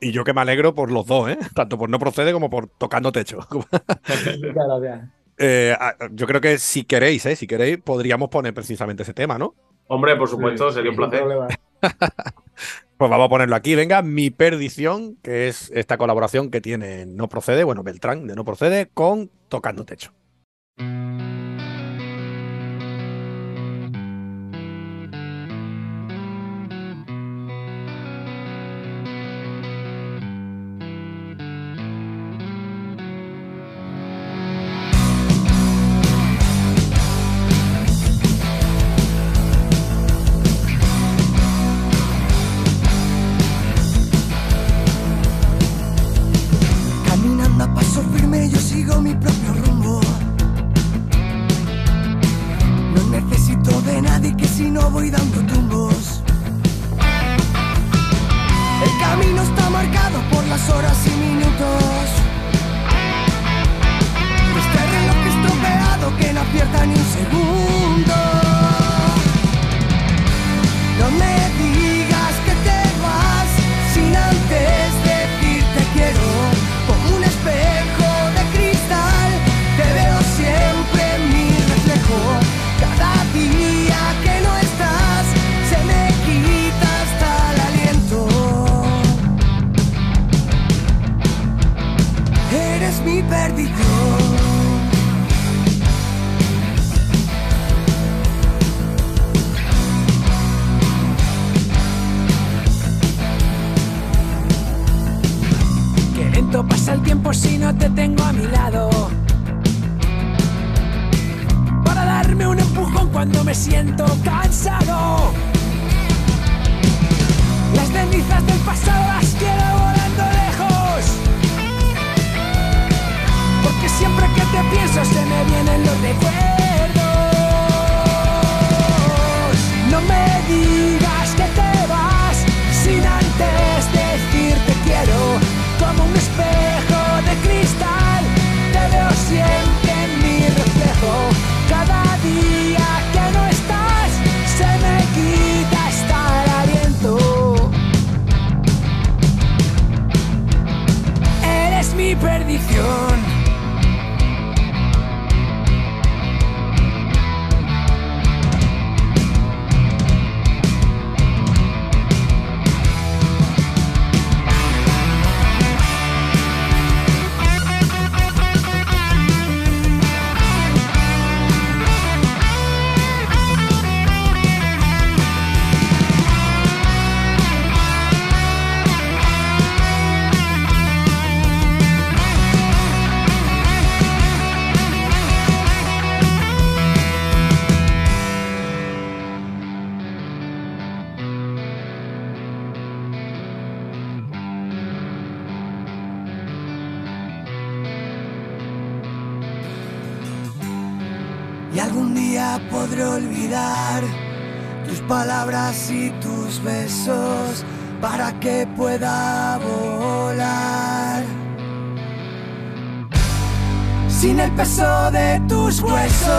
Y yo que me alegro por los dos, ¿eh? Tanto por no procede como por tocando techo. [LAUGHS] Eh, yo creo que si queréis, ¿eh? Si queréis, podríamos poner precisamente ese tema, ¿no? Hombre, por supuesto, sería un placer. [LAUGHS] Pues vamos a ponerlo aquí. Venga, mi perdición, que es esta colaboración que tiene No Procede, bueno, Beltrán de No Procede, con Tocando Techo. No me cuando me siento cansado. Las cenizas del pasado las quiero volando lejos. Porque siempre que te pienso se me vienen los recuerdos. No me digas perdición. Algún día podré olvidar tus palabras y tus besos para que pueda volar. Sin el peso de tus huesos.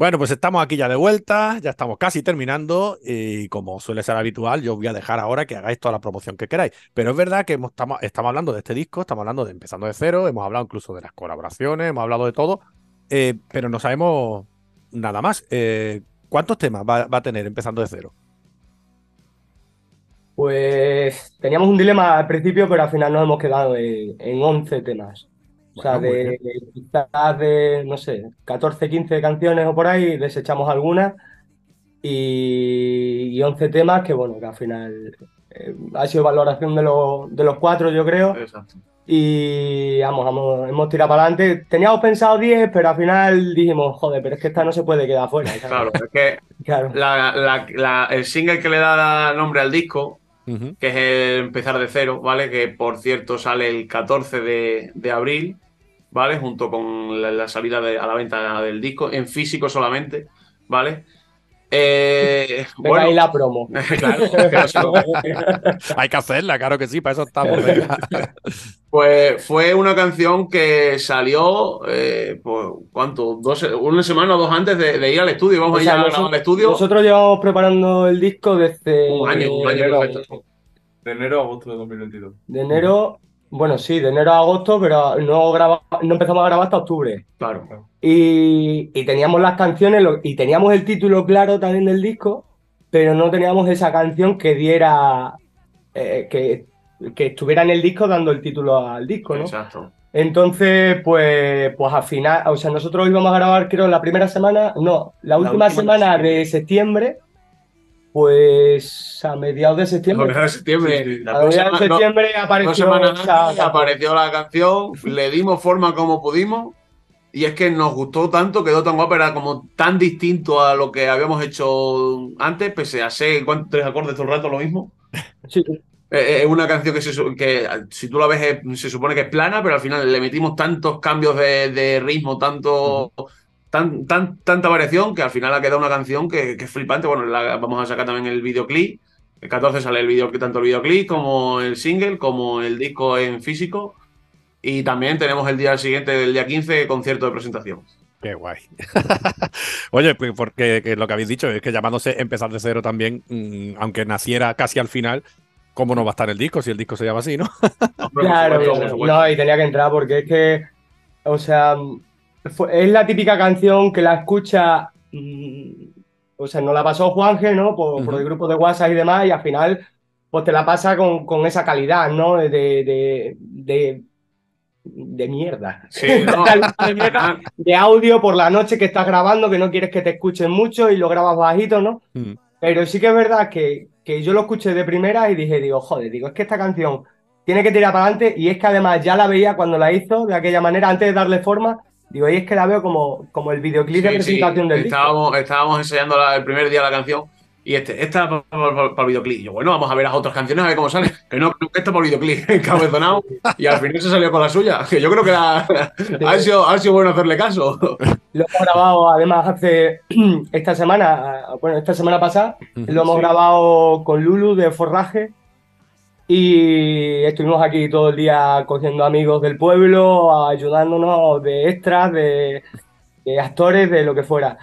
Bueno, pues estamos aquí ya de vuelta, ya estamos casi terminando y como suele ser habitual, yo os voy a dejar ahora que hagáis toda la promoción que queráis. Pero es verdad que estamos, hablando de este disco, estamos hablando de empezando de cero, hemos hablado incluso de las colaboraciones, hemos hablado de todo, eh, pero no sabemos nada más. Eh, ¿cuántos temas va, va a tener empezando de cero? Pues teníamos un dilema al principio, pero al final nos hemos quedado en, en 11 temas. O sea, Bueno, de quizás de, no sé, 14, 15 canciones o por ahí, desechamos algunas y, y 11 temas que, bueno, que al final eh, ha sido valoración de, los de los cuatro, yo creo. Exacto. Y vamos, vamos, hemos tirado para adelante. Teníamos pensado 10, pero al final dijimos, joder, pero es que esta no se puede quedar fuera. ¿sabes? Claro, es que [LAUGHS] Claro. la- la- la- el single que le da nombre al disco, que es el Empezar de Cero, ¿vale? Que por cierto sale el 14 de, de abril, ¿vale? Junto con la, la salida de- a la venta del disco, en físico solamente, ¿vale? Eh, [LAUGHS] Venga ahí la promo. [LAUGHS] claro, [LAUGHS] Hay que hacerla, claro que sí, para eso estamos. Pues fue una canción que salió, eh, pues, ¿cuánto? Dos, una semana o dos antes de, de ir al estudio. Vamos O a ir sea, a grabar nosotros- al estudio. Nosotros llevamos preparando el disco desde Un año, un año enero, perfecto. De enero a agosto de 2022. de enero Bueno, sí, de enero a agosto, pero no, graba- no empezamos a grabar hasta octubre. Claro. Y, y teníamos las canciones y teníamos el título claro también del disco, pero no teníamos esa canción que diera, eh, que, que estuviera en el disco dando el título al disco, ¿no? Exacto. Entonces, pues, pues al final, o sea, nosotros íbamos a grabar, creo, la primera semana, no, la, última, última semana de septiembre, pues a mediados de septiembre. A mediados de septiembre. La A mediados de no- septiembre apareció esa antes apareció la canción, le dimos forma como pudimos y es que nos gustó tanto, quedó tan guapa, era como tan distinto a lo que habíamos hecho antes, pese a ser ¿cuántos tres acordes todo el rato lo mismo. Sí. Eh, Es una canción que, se su- que si tú la ves es- se supone que es plana, pero al final le metimos tantos cambios de, de ritmo, tanto, tan, tan, tanta variación, que al final ha quedado una canción que, que es flipante. Bueno, la- vamos a sacar también el videoclip. El 14 sale el video, tanto el videoclip como el single, como el disco en físico. Y también tenemos el día siguiente, el día 15, concierto de presentación. Qué guay. [LAUGHS] Oye, pues porque que lo que habéis dicho es que llamándose Empezar de Cero también, mm, aunque naciera casi al final, ¿cómo no va a estar el disco si el disco se llama así, no? [LAUGHS] Claro, no, y tenía que entrar porque es que, o sea, fue- es la típica canción que la escucha, mm, o sea, nos la pasó Juanje, ¿no? Por, por el grupo de WhatsApp y demás, y al final, pues te la pasa con, con esa calidad, ¿no? De, de, de, de mierda. Sí, [LAUGHS] no, de, mierda, [LAUGHS] de audio por la noche que estás grabando, que no quieres que te escuchen mucho y lo grabas bajito, ¿no? Mm. Pero sí que es verdad que, que yo lo escuché de primera y dije, digo, joder, digo, es que esta canción tiene que tirar para adelante y es que además ya la veía cuando la hizo de aquella manera, antes de darle forma, digo, y es que la veo como, como el videoclip de Sí, sí, presentación del disco. estábamos, estábamos ensayando la- el primer día la canción y este, esta para, para- para el videoclip. Yo, bueno, vamos a ver las otras canciones a ver cómo salen. Que no, que esta para [LAUGHS] el videoclip, encabezonado. Y al final se salió con la suya. Que yo creo que ha, sido, ha sido bueno hacerle caso. Lo hemos grabado además hace [CLEARS THROAT] esta semana, bueno, esta semana pasada, lo hemos Sí. grabado con Lulu de Forraje y estuvimos aquí todo el día cogiendo amigos del pueblo, ayudándonos de extras, de, de actores, de lo que fuera.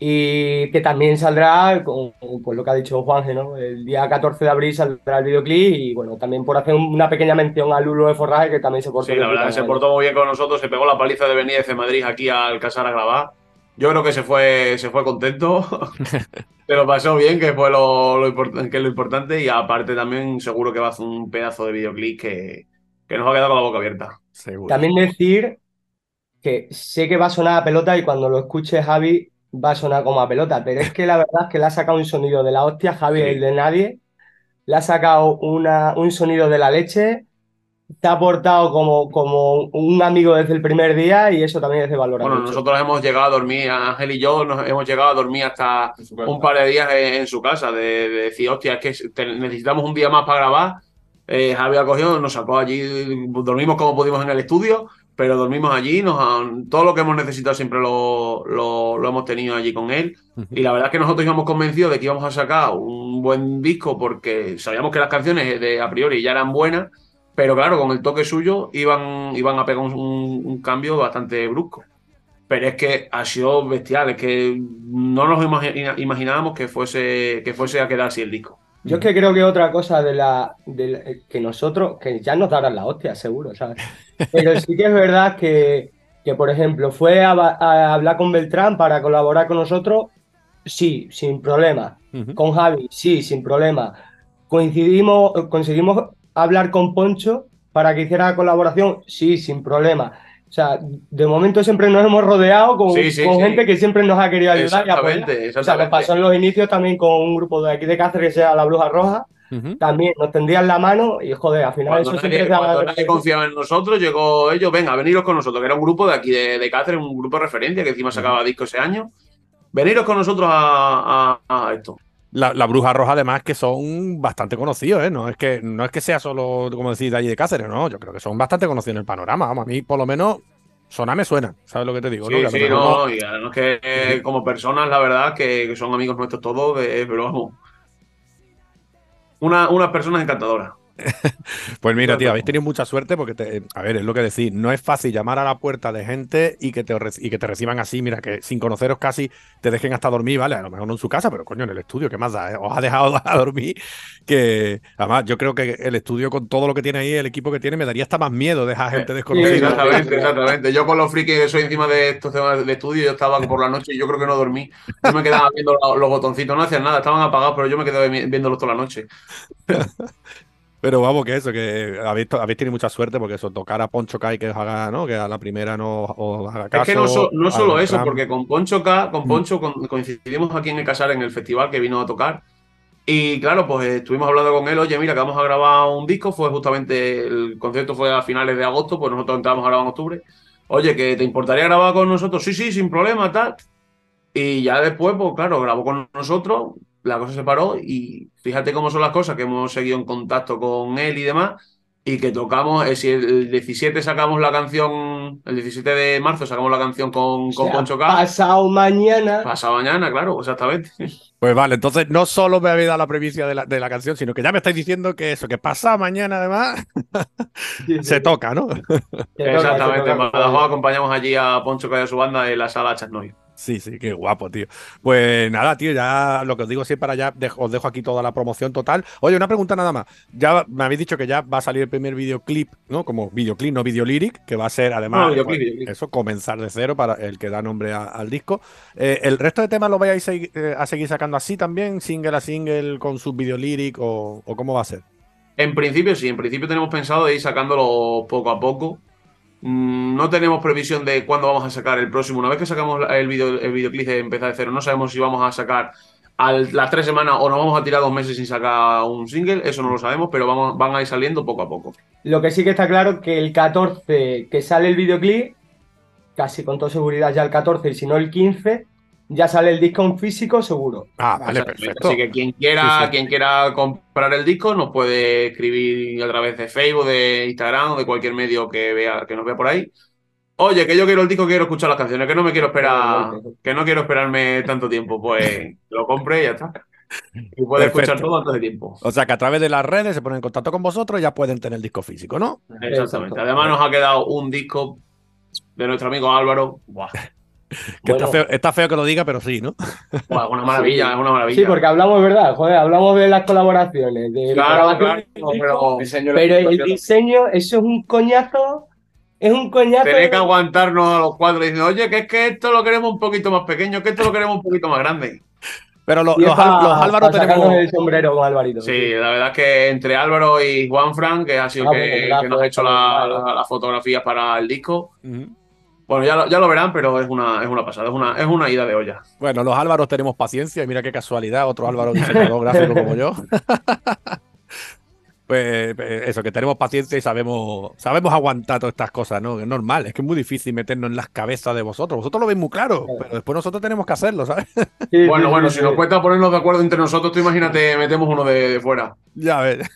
Y que también saldrá, con, pues lo que ha dicho Juanje, ¿no? El día 14 de abril saldrá el videoclip y bueno, también por hacer una pequeña mención a Lulu de Forraje que también se portó Sí, la de verdad que se portó muy bien con nosotros, se pegó la paliza de venir desde Madrid aquí al Casar a grabar. Yo creo que se fue, se fue contento, [LAUGHS] se lo pasó bien, que fue lo, lo import- que es lo importante, y aparte también seguro que va a hacer un pedazo de videoclip que, que nos va a quedar con la boca abierta. También decir que sé que va a sonar a pelota y cuando lo escuche Javi va a sonar como a pelota, pero es que la verdad es que le ha sacado un sonido de la hostia, Javi, el de nadie, le ha sacado una, un sonido de la leche, te ha aportado como, como un amigo desde el primer día y eso también es de valorar Bueno, mucho. nosotros hemos llegado a dormir, Ángel y yo nos hemos llegado a dormir hasta un par de días en, en su casa, de, de decir, hostia, es que te- necesitamos un día más para grabar. Eh, Javi ha cogido, nos sacó allí, dormimos como pudimos en el estudio, pero dormimos allí, nos han- todo lo que hemos necesitado siempre lo, lo- lo hemos tenido allí con él. Y la verdad es que nosotros íbamos convencidos de que íbamos a sacar un buen disco porque sabíamos que las canciones de a priori ya eran buenas, pero claro, con el toque suyo iban, iban a pegar un, cambio bastante brusco. Pero es que ha sido bestial, es que no nos imagi- imaginábamos que fuese, que fuese a quedar así el disco. Yo es que creo que otra cosa de la, de la- que nosotros, que ya nos darán la hostia, seguro, ¿sabes? Pero sí que es verdad que, que, por ejemplo, fue a, hablar con Beltrán para colaborar con nosotros, sí, sin problema. Con Javi, sí, sin problema. Coincidimos, conseguimos hablar con Poncho para que hiciera la colaboración, sí, sin problema. O sea, de momento siempre nos hemos rodeado con, Sí, sí, con sí. gente que siempre nos ha querido ayudar y apoyar. Exactamente, O sea, nos exactamente. pasó en los inicios también con un grupo de aquí de Cáceres que se llama La Bruja Roja. También nos tendían la mano y joder, al final Cuando eso nadie, siempre se cuando ha- nadie confiaba en nosotros, llegó ellos, venga, veniros con nosotros, que era un grupo de aquí de, de Cáceres, un grupo de referencia que encima sacaba disco ese año. Veniros con nosotros a, a- a esto. La, la Bruja Roja, además, que son bastante conocidos, ¿eh? No es que, no es que sea solo, como decís, de allí de Cáceres, no. Yo creo que son bastante conocidos en el panorama. Vamos, a mí, por lo menos, sonar me suena. ¿Sabes lo que te digo? Sí, no? Sí, no, y además que eh, como personas, la verdad, que, que son amigos nuestros todos, de- pero vamos. Una, unas personas encantadoras. [LAUGHS] Pues mira, tío, habéis tenido mucha suerte porque, te- a ver, es lo que decís, no es fácil llamar a la puerta de gente y que te, y que te reciban así, mira, que sin conoceros casi te dejen hasta dormir, ¿vale? A lo mejor no en su casa, pero coño, en el estudio, ¿qué más da? eh? Os ha dejado [LAUGHS] a dormir que, además, yo creo que el estudio con todo lo que tiene ahí, el equipo que tiene, me daría hasta más miedo dejar gente desconocida. Exactamente, exactamente. Yo con los frikis que soy encima de estos temas de estudio, yo estaba por la noche y yo creo que no dormí. Yo me quedaba viendo los, botoncitos, no hacían nada, estaban apagados, pero yo me quedé vi- viéndolos toda la noche. [LAUGHS] Pero vamos, que eso, que habéis, habéis tenido mucha suerte porque eso, tocar a Poncho Kai que os haga, ¿no? Que a la primera no os haga caso. Es que no, so- no al solo eso, porque con Poncho K, Mm. con Poncho con- coincidimos aquí en el Casar en el festival que vino a tocar. Y claro, pues estuvimos hablando con él, oye, mira, que vamos a grabar un disco, fue justamente, el concierto fue a finales de agosto, pues nosotros entramos a grabar en octubre. Oye, que te importaría grabar con nosotros, sí, sí, sin problema, tal. Y ya después, pues claro, grabó con nosotros, la cosa se paró y fíjate cómo son las cosas, que hemos seguido en contacto con él y demás, y que tocamos, eh, si el 17 sacamos la canción, el 17 de marzo sacamos la canción con, con sea, Poncho K, Pasado mañana. pasado mañana, claro, exactamente. [LAUGHS] Pues vale, entonces no solo me habéis dado la primicia de la, de la canción, sino que ya me estáis diciendo que eso, que pasa mañana además, [LAUGHS] se toca, ¿no? Exactamente, en Badajoz acompañamos allí a Poncho K y a su banda en la sala Chasnoy. Sí, sí, qué guapo, tío. Pues nada, tío, ya lo que os digo siempre para allá, dejo- os dejo aquí toda la promoción total. Oye, una pregunta nada más. Ya me habéis dicho que ya va a salir el primer videoclip, ¿no? Como videoclip, no videolyric, que va a ser además No, videoclip, pues, videoclip. eso, comenzar de cero para el que da nombre a- al disco. Eh, ¿El resto de temas lo vais a, eh, a seguir sacando así también, single a single, con sus videolyric o, o cómo va a ser? En principio sí, en principio tenemos pensado de ir sacándolo poco a poco. Mm, No tenemos previsión de cuándo vamos a sacar el próximo. Una vez que sacamos el, video, el videoclip de empezar de cero, no sabemos si vamos a sacar las tres semanas o nos vamos a tirar dos meses sin sacar un single. Eso no lo sabemos, pero vamos, van a ir saliendo poco a poco. Lo que sí que está claro que el 14 que sale el videoclip, casi con toda seguridad ya el 14 y si no el 15, ya sale el disco en físico seguro. Ah, Exactamente. Así que quien quiera, Sí, sí. quien quiera comprar el disco nos puede escribir a través de Facebook, de Instagram o de cualquier medio que vea, que nos vea por ahí. Oye, que yo quiero el disco, quiero escuchar las canciones, que no me quiero esperar, que no quiero esperarme tanto tiempo. Pues lo compre y ya está. Y puede escuchar Perfecto. todo antes de tiempo. O sea que a través de las redes se ponen en contacto con vosotros y ya pueden tener el disco físico, ¿no? Exactamente. Además nos ha quedado un disco de nuestro amigo Álvaro. Buah, Que está, feo, está feo que lo diga, pero sí, ¿no? buah, una maravilla, es una maravilla. Sí, porque hablamos, ¿verdad? Joder, hablamos de las colaboraciones, de Claro, claro, pero- el diseño, eso es un coñazo, es un coñazo. Tener que aguantarnos a los cuatro diciendo, oye, que es que esto lo queremos un poquito más pequeño, que esto lo queremos un poquito más grande. Pero los, pa- Al- los Álvaro tenemos. el sombrero con Alvarito. Sí, la verdad es que entre Álvaro y Juan Fran, que ha sido Ah, que, nos ha hecho la- claro. la- las fotografías para el disco. Bueno, ya lo, ya lo verán, pero es una, es una pasada, es una, es una ida de olla. Bueno, los Álvaros tenemos paciencia y mira qué casualidad, otro Álvaro [LAUGHS] diseñador gráfico como yo. [LAUGHS] Pues eh, eso, que tenemos paciencia y sabemos, sabemos aguantar todas estas cosas, ¿no? Es normal, es que es muy difícil meternos en las cabezas de vosotros. Vosotros lo veis muy claro, pero después nosotros tenemos que hacerlo, ¿sabes? [LAUGHS] bueno, bueno, si nos cuesta ponernos de acuerdo entre nosotros, tú imagínate, metemos uno de, de fuera. Ya ves.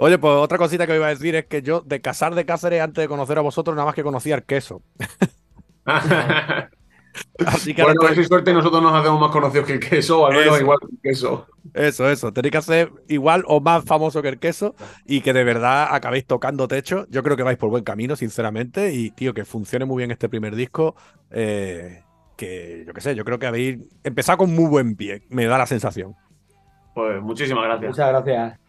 Oye, pues otra cosita que iba a decir es que yo de casar de Cáceres antes de conocer a vosotros nada más que conocía el queso. [LAUGHS] Así que bueno, a ahora ver si suerte nosotros nos hacemos más conocidos que el queso, o al menos Eso. igual que el queso. Eso, eso. Tenéis que hacer igual o más famoso que el queso y que de verdad acabéis tocando techo. Yo creo que vais por buen camino, sinceramente. Y, tío, que funcione muy bien este primer disco. eh, que, yo qué sé, yo creo que habéis empezado con muy buen pie. Me da la sensación. Pues muchísimas gracias. Muchas gracias.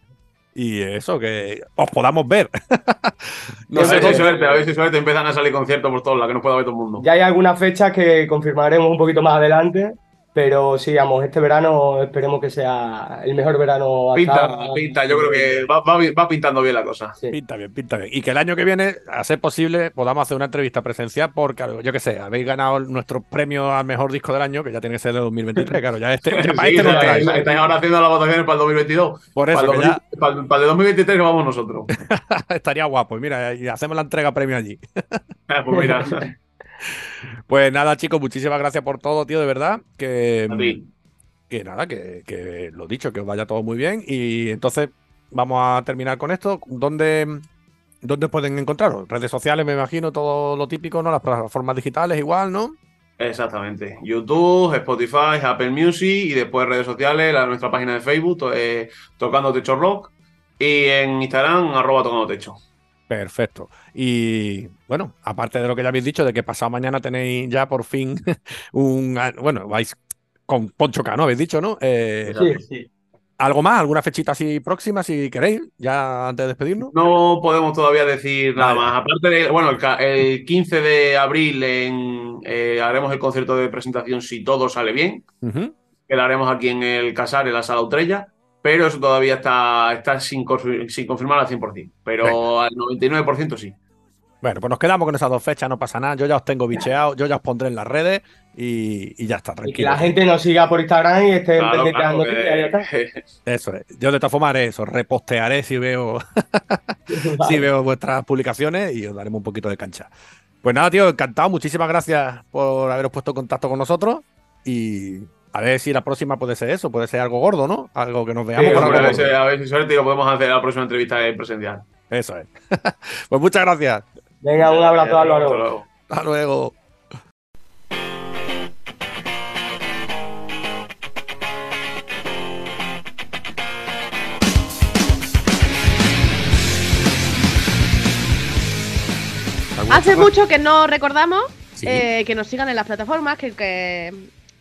Y eso, que os podamos ver. [LAUGHS] No sé si suerte, a ver si suerte empiezan a salir conciertos por todos lados, que nos pueda ver todo el mundo. Ya hay algunas fechas que confirmaremos un poquito más adelante, pero sí, vamos, este verano esperemos que sea el mejor verano hasta Pinta, ahora. pinta, yo creo que va, va, va pintando bien la cosa. Pinta bien, pinta bien. Y que el año que viene, a ser posible, podamos hacer una entrevista presencial porque, yo qué sé, habéis ganado nuestro premio al mejor disco del año, que ya tiene que ser de 2023, claro, ya este, ya [LAUGHS] para Sí, este no estáis, trae. estáis ahora haciendo las votaciones para el 2022. Por eso, para, el 2000 para el- para el de 2023 que vamos nosotros. [LAUGHS] Estaría guapo. Y mira, y hacemos la entrega premio allí. [LAUGHS] Ah, pues mira. Pues nada, chicos, muchísimas gracias por todo, tío, de verdad. Que, que nada, que, que lo dicho, que os vaya todo muy bien. Y entonces vamos a terminar con esto. ¿Dónde, dónde pueden encontraros? Redes sociales, me imagino, todo lo típico, ¿no? Las plataformas digitales igual, ¿no? Exactamente. YouTube, Spotify, Apple Music y después redes sociales, la, nuestra página de Facebook, to- eh, Tocando Techo Rock. Y en Instagram, arroba tocando techo. Perfecto. Y bueno, aparte de lo que ya habéis dicho, de que pasado mañana tenéis ya por fin [LAUGHS] un. Bueno, vais con Poncho Cano, habéis dicho, ¿no? Eh, sí. ¿Algo más? ¿Alguna fechita así próxima, si queréis? Ya antes de despedirnos. No podemos todavía decir nada Vale. más. Aparte de, bueno, el, el 15 de abril en, eh, haremos el concierto de presentación si todo sale bien, que lo haremos aquí en el Casar, en la Sala Utrella, pero eso todavía está, está sin, sin confirmar al 100%, pero al 99% sí. Bueno, pues nos quedamos con esas dos fechas, no pasa nada. Yo ya os tengo bicheado, yo ya os pondré en las redes y, y ya está, Y que tranquilo. la gente nos siga por Instagram y esté Claro, pendiente de las claro, que- [LAUGHS] Eso es. Yo de todas formas haré eso, repostearé si veo, [LAUGHS] si veo vuestras publicaciones y os daremos un poquito de cancha. Pues nada, tío, encantado. Muchísimas gracias por haberos puesto en contacto con nosotros y a ver si la próxima puede ser eso, puede ser algo gordo, ¿no? Algo que nos veamos Sí, con hombre, algo a, ver, si- gordo. a ver si suerte y lo podemos hacer la próxima entrevista en presencial. Eso es. [LAUGHS] pues muchas gracias. Venga, un abrazo, Hasta Álvaro. luego. Hasta luego. Hace mucho que no recordamos Sí. eh, que nos sigan en las plataformas, que, que,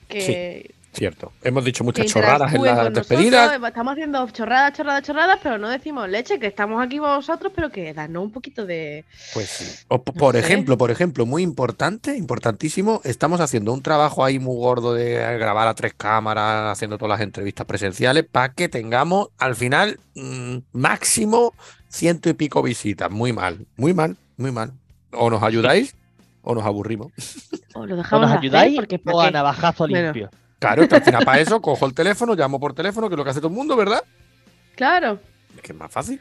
que, Cierto. Hemos dicho que muchas chorradas en las despedidas. Estamos haciendo chorradas, chorradas, chorradas, pero no decimos leche, que estamos aquí vosotros, pero que danos un poquito de. Pues sí. O, por ejemplo, por ejemplo, muy importante, importantísimo, estamos haciendo un trabajo ahí muy gordo de grabar a tres cámaras, haciendo todas las entrevistas presenciales, para que tengamos al final mm, máximo ciento y pico visitas. Muy mal, muy mal, muy mal. O nos ayudáis o nos aburrimos. O lo ¿O dejamos nos de hacer, ayudáis porque o a navajazo Bueno. Claro, que al final para eso cojo el teléfono, llamo por teléfono, que es lo que hace todo el mundo, ¿verdad? Claro, Es que es más fácil.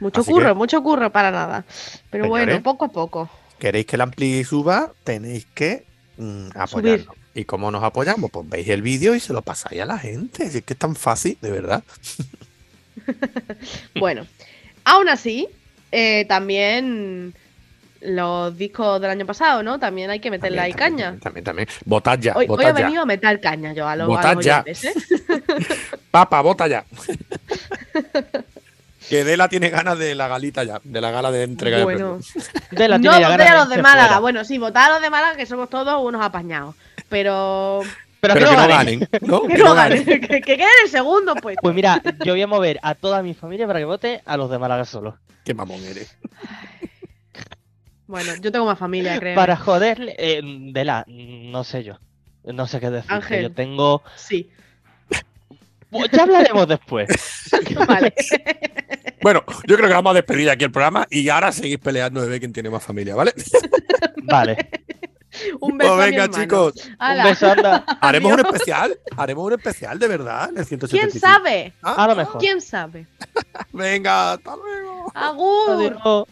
mucho Así curro, que- mucho curro para nada. Pero Señores. bueno, poco a poco. ¿Queréis que el ampli suba? Tenéis que mm, apoyarnos. ¿Y cómo nos apoyamos? Pues veis el vídeo y se lo pasáis a la gente. Si es que es tan fácil, de verdad. [LAUGHS] Bueno, aún así, eh, también los discos del año pasado, ¿no? También hay que meterle ahí caña. También, también. Votad ya, Hoy, hoy votad he ya. venido a meter caña yo a los, a Votad ya. ¿eh? [LAUGHS] [LAUGHS] Papa, vota ya. [LAUGHS] que Dela tiene ganas de la galita ya, de la gala de entrega de Bueno, premios. De la no tiene ya voté ganas a los de Málaga. fuera. Bueno, sí, votar a los de Málaga, que somos todos unos apañados. Pero Pero, Pero que que no ganen. ganen, ¿no? que no ganen, que, que queden en segundo, pues. Pues mira, yo voy a mover a toda mi familia para que vote a los de Málaga solo. Qué mamón eres. Bueno, yo tengo más familia, [LAUGHS] creo. Para joderle. Eh, de la, no sé yo. No sé qué decir. Ángel. Yo tengo. Sí, Pues ya hablaremos después. [LAUGHS] vale. Bueno, yo creo que vamos a despedir aquí el programa y ahora seguís peleando de ver quién tiene más familia, ¿vale? [LAUGHS] Vale. Un beso Pues a mi venga, chicos. Un beso, anda. Haremos un especial. Haremos un especial de verdad en el ¿Quién 175. sabe? Ah, A lo mejor. ¿Quién sabe? Venga, hasta luego. Agur. Adiós.